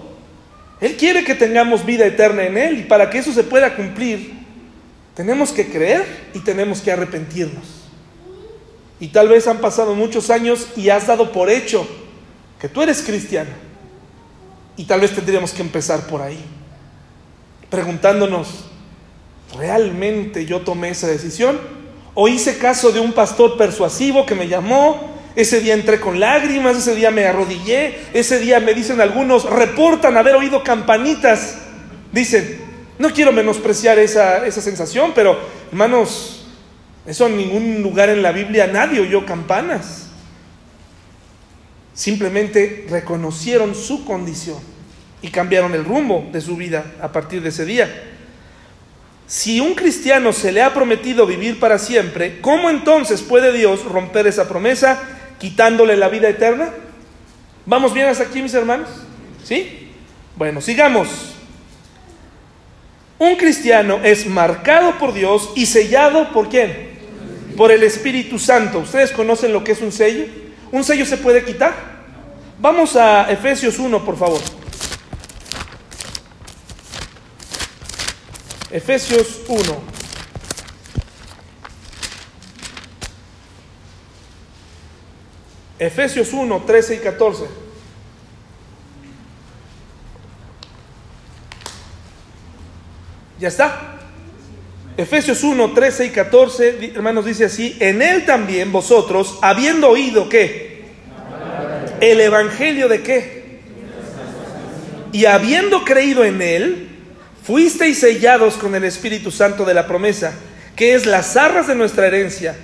Él quiere que tengamos vida eterna en Él y para que eso se pueda cumplir, tenemos que creer y tenemos que arrepentirnos. Y tal vez han pasado muchos años y has dado por hecho que tú eres cristiano. Y tal vez tendríamos que empezar por ahí, preguntándonos, ¿realmente yo tomé esa decisión? ¿O hice caso de un pastor persuasivo que me llamó? Ese día entré con lágrimas, ese día me arrodillé, ese día me dicen algunos, reportan haber oído campanitas. Dicen, no quiero menospreciar esa, esa sensación, pero hermanos, eso en ningún lugar en la Biblia nadie oyó campanas. Simplemente reconocieron su condición y cambiaron el rumbo de su vida a partir de ese día. Si un cristiano se le ha prometido vivir para siempre, ¿cómo entonces puede Dios romper esa promesa quitándole la vida eterna? ¿Vamos bien hasta aquí, mis hermanos? ¿Sí? Bueno, sigamos. Un cristiano es marcado por Dios y sellado por quién? Por el Espíritu Santo. ¿Ustedes conocen lo que es un sello? ¿Un sello se puede quitar? Vamos a Efesios 1, por favor. Efesios 1. Efesios 1, 13 y 14. ¿Ya está? Efesios 1, 13 y 14, hermanos, dice así, en él también vosotros, habiendo oído qué? El Evangelio de qué? Y habiendo creído en él, fuisteis sellados con el Espíritu Santo de la promesa, que es las arras de nuestra herencia,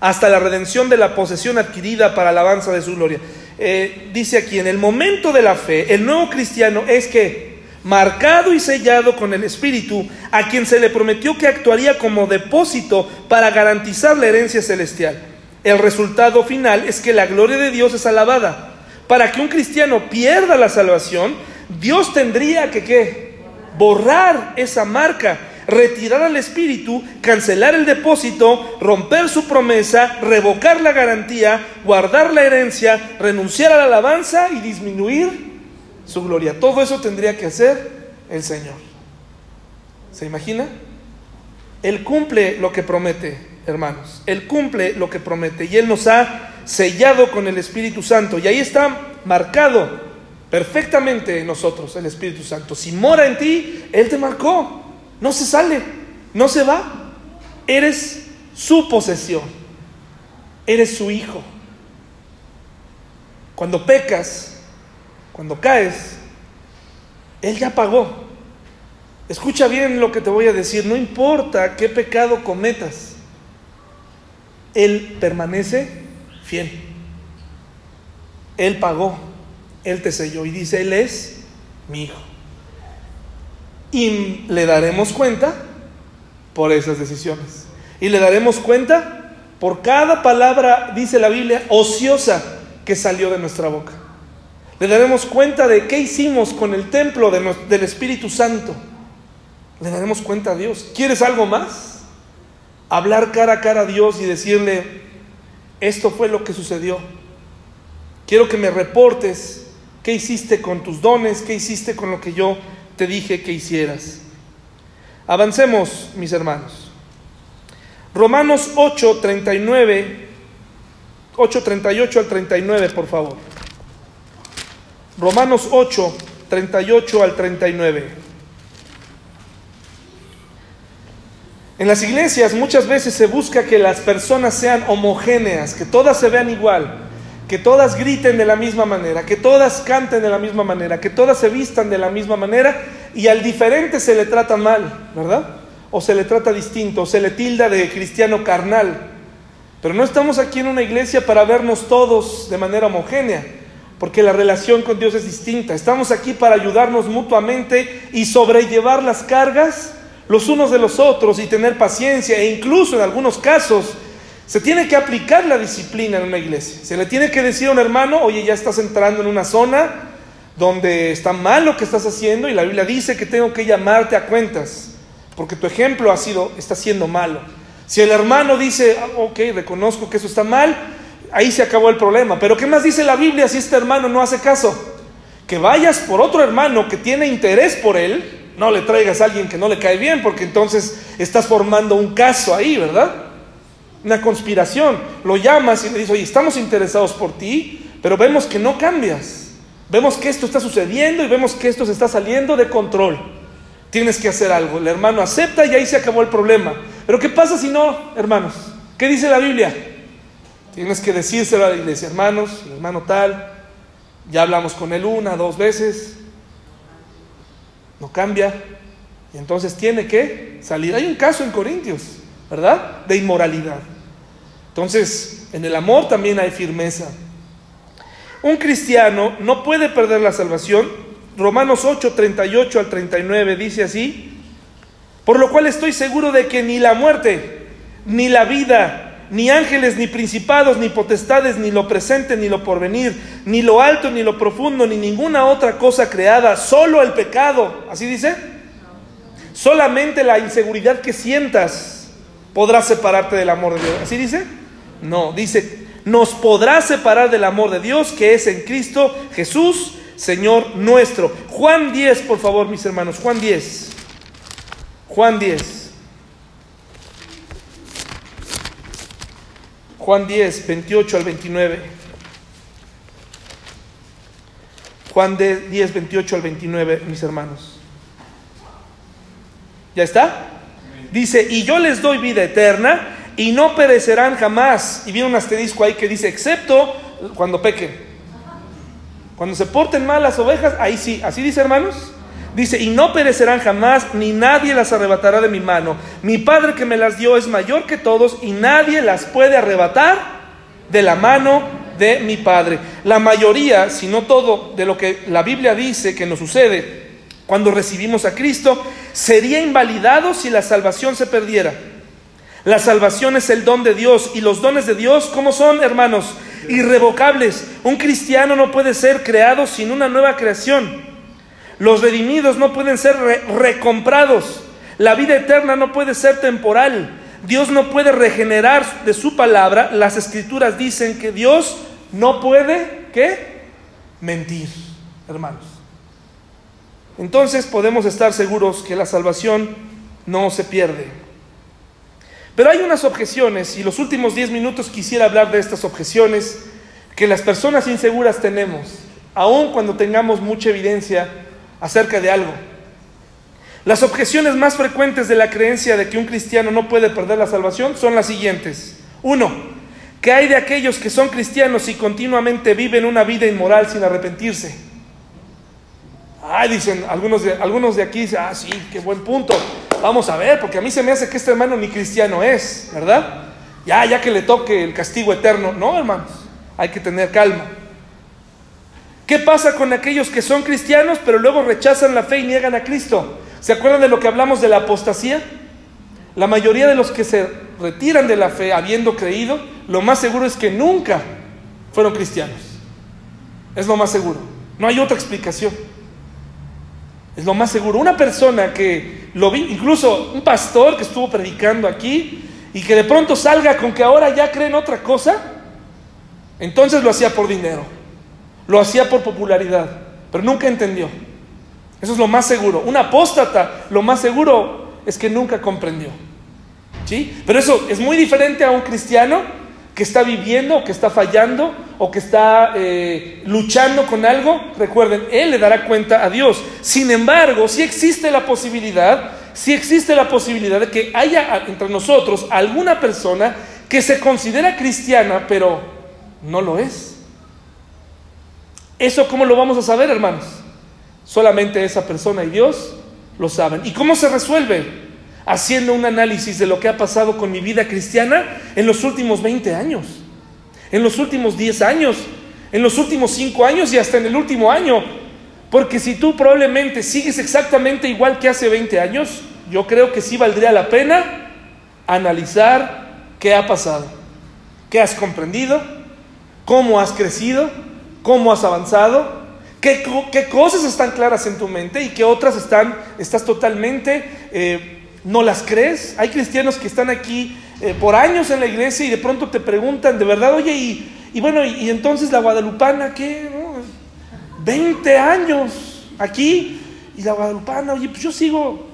hasta la redención de la posesión adquirida para alabanza de su gloria. Eh, dice aquí, en el momento de la fe, el nuevo cristiano es que marcado y sellado con el Espíritu, a quien se le prometió que actuaría como depósito para garantizar la herencia celestial. El resultado final es que la gloria de Dios es alabada. Para que un cristiano pierda la salvación, Dios tendría que ¿qué? borrar esa marca, retirar al Espíritu, cancelar el depósito, romper su promesa, revocar la garantía, guardar la herencia, renunciar a la alabanza y disminuir su gloria. Todo eso tendría que hacer el Señor. ¿Se imagina? Él cumple lo que promete, hermanos. Él cumple lo que promete. Y Él nos ha sellado con el Espíritu Santo. Y ahí está marcado perfectamente en nosotros el Espíritu Santo. Si mora en ti, Él te marcó. No se sale, no se va. Eres su posesión. Eres su hijo. Cuando pecas, cuando caes, Él ya pagó. Escucha bien lo que te voy a decir, no importa qué pecado cometas, Él permanece fiel. Él pagó, Él te selló y dice, Él es mi hijo. Y le daremos cuenta por esas decisiones. Y le daremos cuenta por cada palabra, dice la Biblia, ociosa que salió de nuestra boca. Le daremos cuenta de qué hicimos con el templo del Espíritu Santo. Le daremos cuenta a Dios. ¿Quieres algo más? Hablar cara a cara a Dios y decirle, esto fue lo que sucedió. Quiero que me reportes qué hiciste con tus dones, qué hiciste con lo que yo te dije que hicieras. Avancemos, mis hermanos. Romanos 8, 39, 8, 38 al 39, por favor. Romanos 8, 38 al 39. En las iglesias muchas veces se busca que las personas sean homogéneas, que todas se vean igual, que todas griten de la misma manera, que todas canten de la misma manera, que todas se vistan de la misma manera y al diferente se le trata mal, ¿verdad? O se le trata distinto, o se le tilda de cristiano carnal. Pero no estamos aquí en una iglesia para vernos todos de manera homogénea, porque la relación con Dios es distinta. Estamos aquí para ayudarnos mutuamente y sobrellevar las cargas los unos de los otros y tener paciencia e incluso en algunos casos se tiene que aplicar la disciplina en una iglesia. Se le tiene que decir a un hermano, oye, ya estás entrando en una zona donde está mal lo que estás haciendo y la Biblia dice que tengo que llamarte a cuentas, porque tu ejemplo ha sido, está siendo malo. Si el hermano dice, ah, ok, reconozco que eso está mal, ahí se acabó el problema. Pero ¿qué más dice la Biblia si este hermano no hace caso? Que vayas por otro hermano que tiene interés por él no le traigas a alguien que no le cae bien, porque entonces estás formando un caso ahí, ¿verdad? Una conspiración. Lo llamas y le dices, oye, estamos interesados por ti, pero vemos que no cambias. Vemos que esto está sucediendo y vemos que esto se está saliendo de control. Tienes que hacer algo. El hermano acepta y ahí se acabó el problema. Pero ¿qué pasa si no, hermanos? ¿Qué dice la Biblia? Tienes que decírselo a la iglesia, hermanos, hermano tal, ya hablamos con él una, dos veces, no cambia, y entonces tiene que salir. Hay un caso en Corintios, ¿verdad? De inmoralidad. Entonces, en el amor también hay firmeza. Un cristiano no puede perder la salvación. Romanos 8, 38 al 39 dice así, por lo cual estoy seguro de que ni la muerte, ni la vida, ni ángeles, ni principados, ni potestades, ni lo presente, ni lo porvenir, ni lo alto, ni lo profundo, ni ninguna otra cosa creada, solo el pecado. ¿Así dice? Solamente la inseguridad que sientas podrá separarte del amor de Dios. ¿Así dice? No, dice, nos podrá separar del amor de Dios que es en Cristo Jesús, Señor nuestro. Juan 10, por favor, mis hermanos, Juan 10. Juan 10. Juan 10, 28 al 29. Juan 10, 28 al 29, mis hermanos. ¿Ya está? Dice, y yo les doy vida eterna y no perecerán jamás. Y viene un asterisco ahí que dice, excepto cuando pequen. Cuando se porten mal las ovejas, ahí sí. ¿Así dice, hermanos? Dice, y no perecerán jamás, ni nadie las arrebatará de mi mano. Mi Padre que me las dio es mayor que todos, y nadie las puede arrebatar de la mano de mi Padre. La mayoría, si no todo, de lo que la Biblia dice que nos sucede cuando recibimos a Cristo, sería invalidado si la salvación se perdiera. La salvación es el don de Dios, y los dones de Dios, ¿cómo son, hermanos? Irrevocables. Un cristiano no puede ser creado sin una nueva creación. Los redimidos no pueden ser recomprados. La vida eterna no puede ser temporal. Dios no puede regenerar de su palabra. Las escrituras dicen que Dios no puede, ¿qué? Mentir, hermanos. Entonces podemos estar seguros que la salvación no se pierde. Pero hay unas objeciones y los últimos 10 minutos quisiera hablar de estas objeciones que las personas inseguras tenemos, aun cuando tengamos mucha evidencia acerca de algo. Las objeciones más frecuentes de la creencia de que un cristiano no puede perder la salvación son las siguientes. Uno, ¿qué hay de aquellos que son cristianos y continuamente viven una vida inmoral sin arrepentirse? Ah, dicen, algunos de, algunos de aquí ah, sí, qué buen punto. Vamos a ver, porque a mí se me hace que este hermano ni cristiano es, ¿verdad? Ya, ya que le toque el castigo eterno. No, hermanos, hay que tener calma. ¿Qué pasa con aquellos que son cristianos pero luego rechazan la fe y niegan a Cristo? ¿Se acuerdan de lo que hablamos de la apostasía? La mayoría de los que se retiran de la fe habiendo creído, lo más seguro es que nunca fueron cristianos. Es lo más seguro. No hay otra explicación. Es lo más seguro. Una persona que lo vi, incluso un pastor que estuvo predicando aquí y que de pronto salga con que ahora ya creen otra cosa, entonces lo hacía por dinero. Lo hacía por popularidad, pero nunca entendió. Eso es lo más seguro. Un apóstata, lo más seguro es que nunca comprendió. ¿Sí? Pero eso es muy diferente a un cristiano que está viviendo, o que está fallando, o que está eh, luchando con algo. Recuerden, él le dará cuenta a Dios. Sin embargo, sí existe la posibilidad si existe la posibilidad de que haya entre nosotros alguna persona que se considera cristiana, pero no lo es. ¿Eso cómo lo vamos a saber, hermanos? Solamente esa persona y Dios lo saben. ¿Y cómo se resuelve? Haciendo un análisis de lo que ha pasado con mi vida cristiana en los últimos 20 años, en los últimos 10 años, en los últimos 5 años y hasta en el último año. Porque si tú probablemente sigues exactamente igual que hace 20 años, yo creo que sí valdría la pena analizar qué ha pasado, qué has comprendido, cómo has crecido, cómo has avanzado, qué, cosas están claras en tu mente y qué otras están, estás totalmente, eh, no las crees. Hay cristianos que están aquí eh, por años en la iglesia y de pronto te preguntan de verdad, oye, y, bueno, y, entonces la guadalupana, ¿qué? 20 años aquí y la guadalupana, oye, pues yo sigo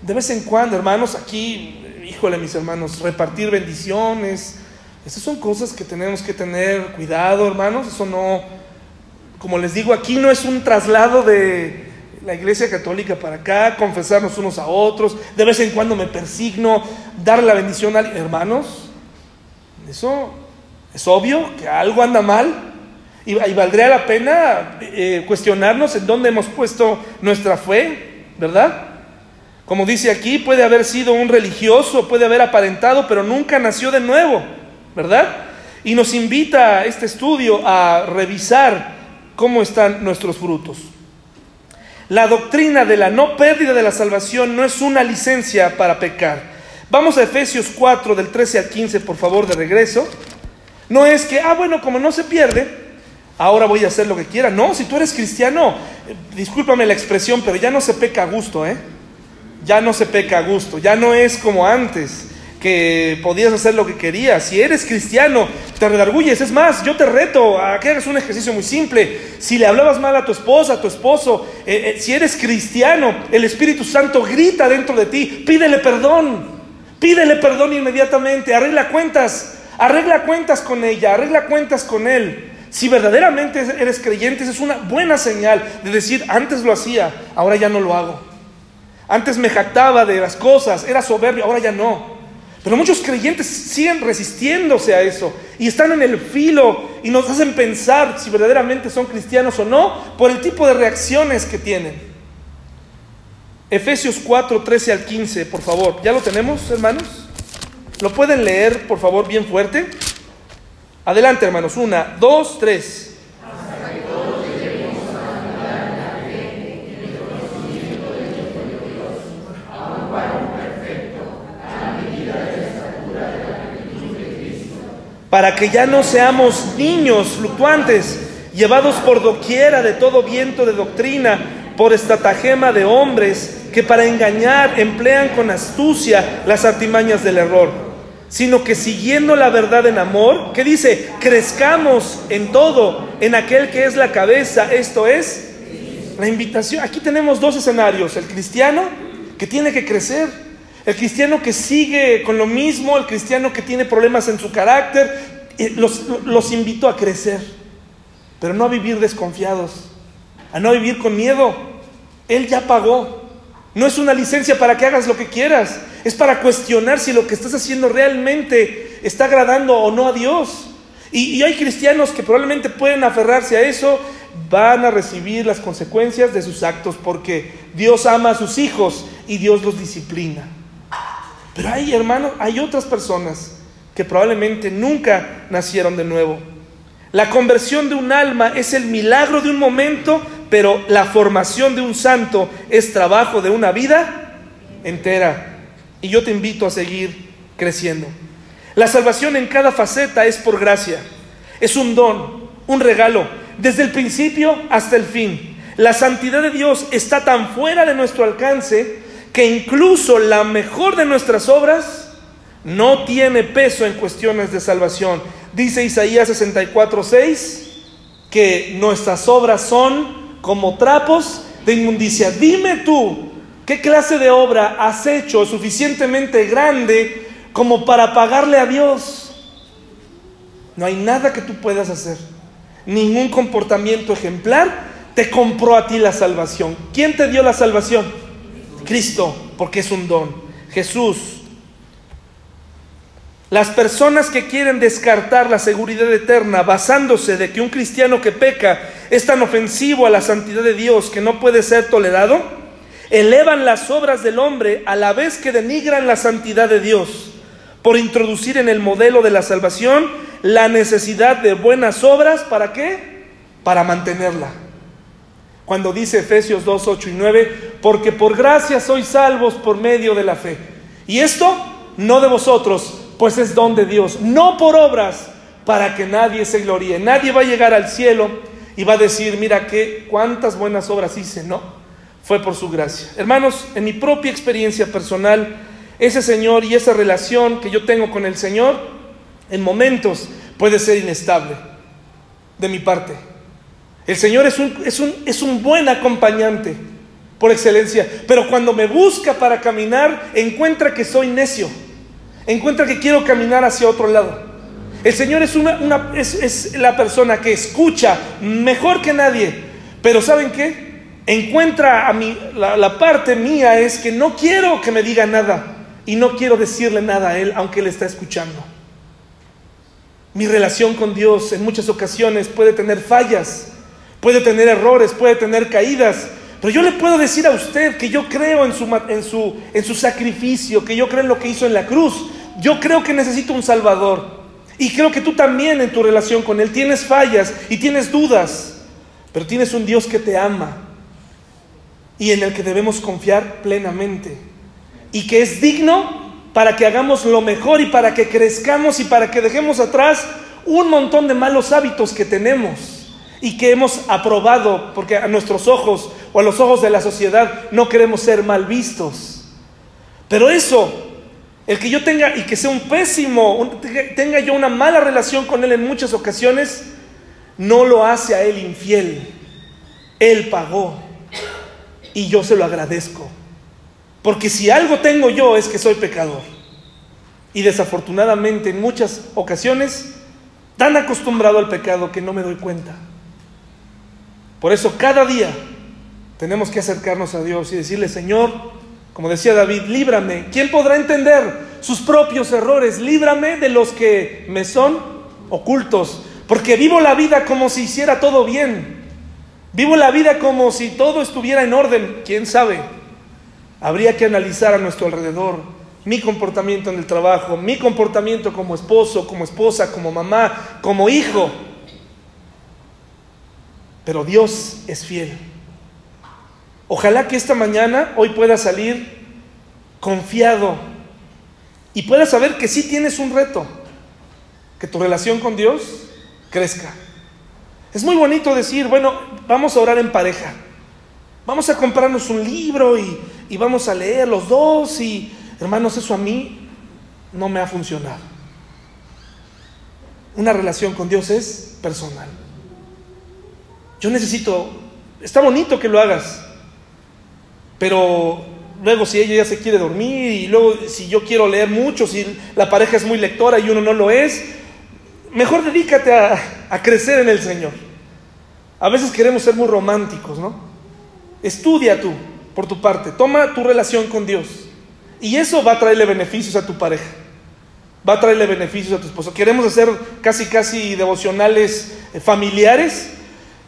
de vez en cuando, hermanos, aquí, híjole, mis hermanos, repartir bendiciones. Esas son cosas que tenemos que tener cuidado, hermanos. Eso no, como les digo, aquí no es un traslado de la iglesia católica para acá, confesarnos unos a otros. De vez en cuando me persigno, dar la bendición a hermanos. Eso es obvio que algo anda mal. Y, valdría la pena eh, cuestionarnos en dónde hemos puesto nuestra fe, ¿verdad? Como dice aquí, puede haber sido un religioso, puede haber aparentado, pero nunca nació de nuevo, ¿verdad? Y nos invita este estudio a revisar cómo están nuestros frutos. La doctrina de la no pérdida de la salvación no es una licencia para pecar. Vamos a Efesios 4 del 13 al 15, por favor, de regreso. No es que, ah, bueno, como no se pierde, ahora voy a hacer lo que quiera. No, si tú eres cristiano, eh, discúlpame la expresión, pero ya no se peca a gusto, ¿eh? Ya no se peca a gusto, ya no es como antes, que podías hacer lo que querías. Si eres cristiano, te redarguyes. Es más, yo te reto a que hagas un ejercicio muy simple. Si le hablabas mal a tu esposa, a tu esposo, eh, eh, si eres cristiano, el Espíritu Santo grita dentro de ti, pídele perdón. Pídele perdón inmediatamente, arregla cuentas, arregla cuentas con ella, arregla cuentas con él. Si verdaderamente eres creyente, es una buena señal de decir, antes lo hacía, ahora ya no lo hago. Antes me jactaba de las cosas, era soberbio, ahora ya no. Pero muchos creyentes siguen resistiéndose a eso y están en el filo y nos hacen pensar si verdaderamente son cristianos o no por el tipo de reacciones que tienen. Efesios 4, 13 al 15, por favor. ¿Ya lo tenemos, hermanos? ¿Lo pueden leer, por favor, bien fuerte? Adelante, hermanos. Una, dos, tres. Para que ya no seamos niños fluctuantes, llevados por doquiera de todo viento de doctrina, por estratagema de hombres que para engañar emplean con astucia las artimañas del error sino que siguiendo la verdad en amor, que dice, crezcamos en todo, en aquel que es la cabeza, esto es la invitación. Aquí tenemos dos escenarios, el cristiano que tiene que crecer, el cristiano que sigue con lo mismo, el cristiano que tiene problemas en su carácter, los, los invito a crecer, pero no a vivir desconfiados, a no vivir con miedo. Él ya pagó, no es una licencia para que hagas lo que quieras, es para cuestionar si lo que estás haciendo realmente está agradando o no a Dios. Y, hay cristianos que probablemente pueden aferrarse a eso, van a recibir las consecuencias de sus actos porque Dios ama a sus hijos y Dios los disciplina. Pero hay, hermanos, hay otras personas que probablemente nunca nacieron de nuevo. La conversión de un alma es el milagro de un momento, pero la formación de un santo es trabajo de una vida entera. Y yo te invito a seguir creciendo. La salvación en cada faceta es por gracia. Es un don, un regalo, desde el principio hasta el fin. La santidad de Dios está tan fuera de nuestro alcance que incluso la mejor de nuestras obras no tiene peso en cuestiones de salvación. Dice Isaías 64, 6, que nuestras obras son como trapos de inmundicia. Dime tú, ¿qué clase de obra has hecho suficientemente grande como para pagarle a Dios? No hay nada que tú puedas hacer. Ningún comportamiento ejemplar te compró a ti la salvación. ¿Quién te dio la salvación? Cristo porque es un don. Jesús las personas que quieren descartar la seguridad eterna basándose de que un cristiano que peca es tan ofensivo a la santidad de Dios que no puede ser tolerado, elevan las obras del hombre a la vez que denigran la santidad de Dios por introducir en el modelo de la salvación la necesidad de buenas obras, ¿para qué? Para mantenerla. Cuando dice Efesios 2, 8 y 9, porque por gracia sois salvos por medio de la fe. Y esto no de vosotros, pues es don de Dios, no por obras para que nadie se gloríe. Nadie va a llegar al cielo y va a decir, mira qué cuántas buenas obras hice, no, fue por su gracia. Hermanos, en mi propia experiencia personal, ese Señor y esa relación que yo tengo con el Señor, en momentos puede ser inestable de mi parte. El Señor es un, es un, es un buen acompañante por excelencia, pero cuando me busca para caminar, encuentra que soy necio encuentra que quiero caminar hacia otro lado. El Señor es, una, es, la persona que escucha mejor que nadie, pero ¿saben qué? Encuentra a mí, la, la parte mía es que no quiero que me diga nada y no quiero decirle nada a Él, aunque Él está escuchando. Mi relación con Dios en muchas ocasiones puede tener fallas, puede tener errores, puede tener caídas, pero yo le puedo decir a usted que yo creo en su, en, su, en su sacrificio, que yo creo en lo que hizo en la cruz. Yo creo que necesito un Salvador. Y creo que tú también en tu relación con Él tienes fallas y tienes dudas, pero tienes un Dios que te ama y en el que debemos confiar plenamente. Y que es digno para que hagamos lo mejor y para que crezcamos y para que dejemos atrás un montón de malos hábitos que tenemos y que hemos aprobado, porque a nuestros ojos o a los ojos de la sociedad no queremos ser mal vistos. Pero eso, el que yo tenga y que sea un pésimo, tenga yo una mala relación con Él en muchas ocasiones, no lo hace a Él infiel. Él pagó y yo se lo agradezco. Porque si algo tengo yo es que soy pecador. Y desafortunadamente en muchas ocasiones, tan acostumbrado al pecado que no me doy cuenta. Por eso cada día tenemos que acercarnos a Dios y decirle, Señor, como decía David, líbrame. ¿Quién podrá entender sus propios errores? Líbrame de los que me son ocultos, porque vivo la vida como si hiciera todo bien. Vivo la vida como si todo estuviera en orden. ¿Quién sabe? Habría que analizar a nuestro alrededor mi comportamiento en el trabajo, mi comportamiento como esposo, como esposa, como mamá, como hijo. Pero Dios es fiel. Ojalá que esta mañana, hoy pueda salir confiado y puedas saber que sí tienes un reto, que tu relación con Dios crezca. Es muy bonito decir, bueno, vamos a orar en pareja, vamos a comprarnos un libro y, y vamos a leer los dos y, hermanos, eso a mí no me ha funcionado. Una relación con Dios es personal. Yo necesito, está bonito que lo hagas, pero luego si ella ya se quiere dormir y luego si yo quiero leer mucho, si la pareja es muy lectora y uno no lo es, mejor dedícate a, a crecer en el Señor. A veces queremos ser muy románticos, ¿no? Estudia tú, por tu parte, toma tu relación con Dios y eso va a traerle beneficios a tu pareja va a traerle beneficios a tu esposo. Queremos hacer casi, casi devocionales eh, familiares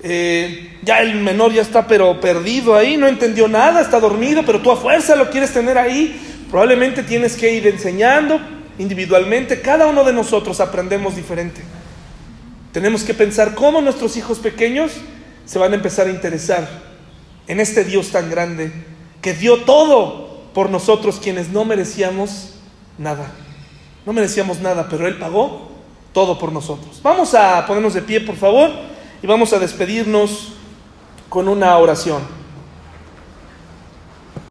eh, ya el menor ya está pero perdido ahí, no entendió nada, está dormido, pero tú a fuerza lo quieres tener ahí. Probablemente tienes que ir enseñando individualmente. Cada uno de nosotros aprendemos diferente. Tenemos que pensar cómo nuestros hijos pequeños se van a empezar a interesar en este Dios tan grande que dio todo por nosotros quienes no merecíamos nada. No merecíamos nada, pero Él pagó todo por nosotros. Vamos a ponernos de pie, por favor y vamos a despedirnos con una oración.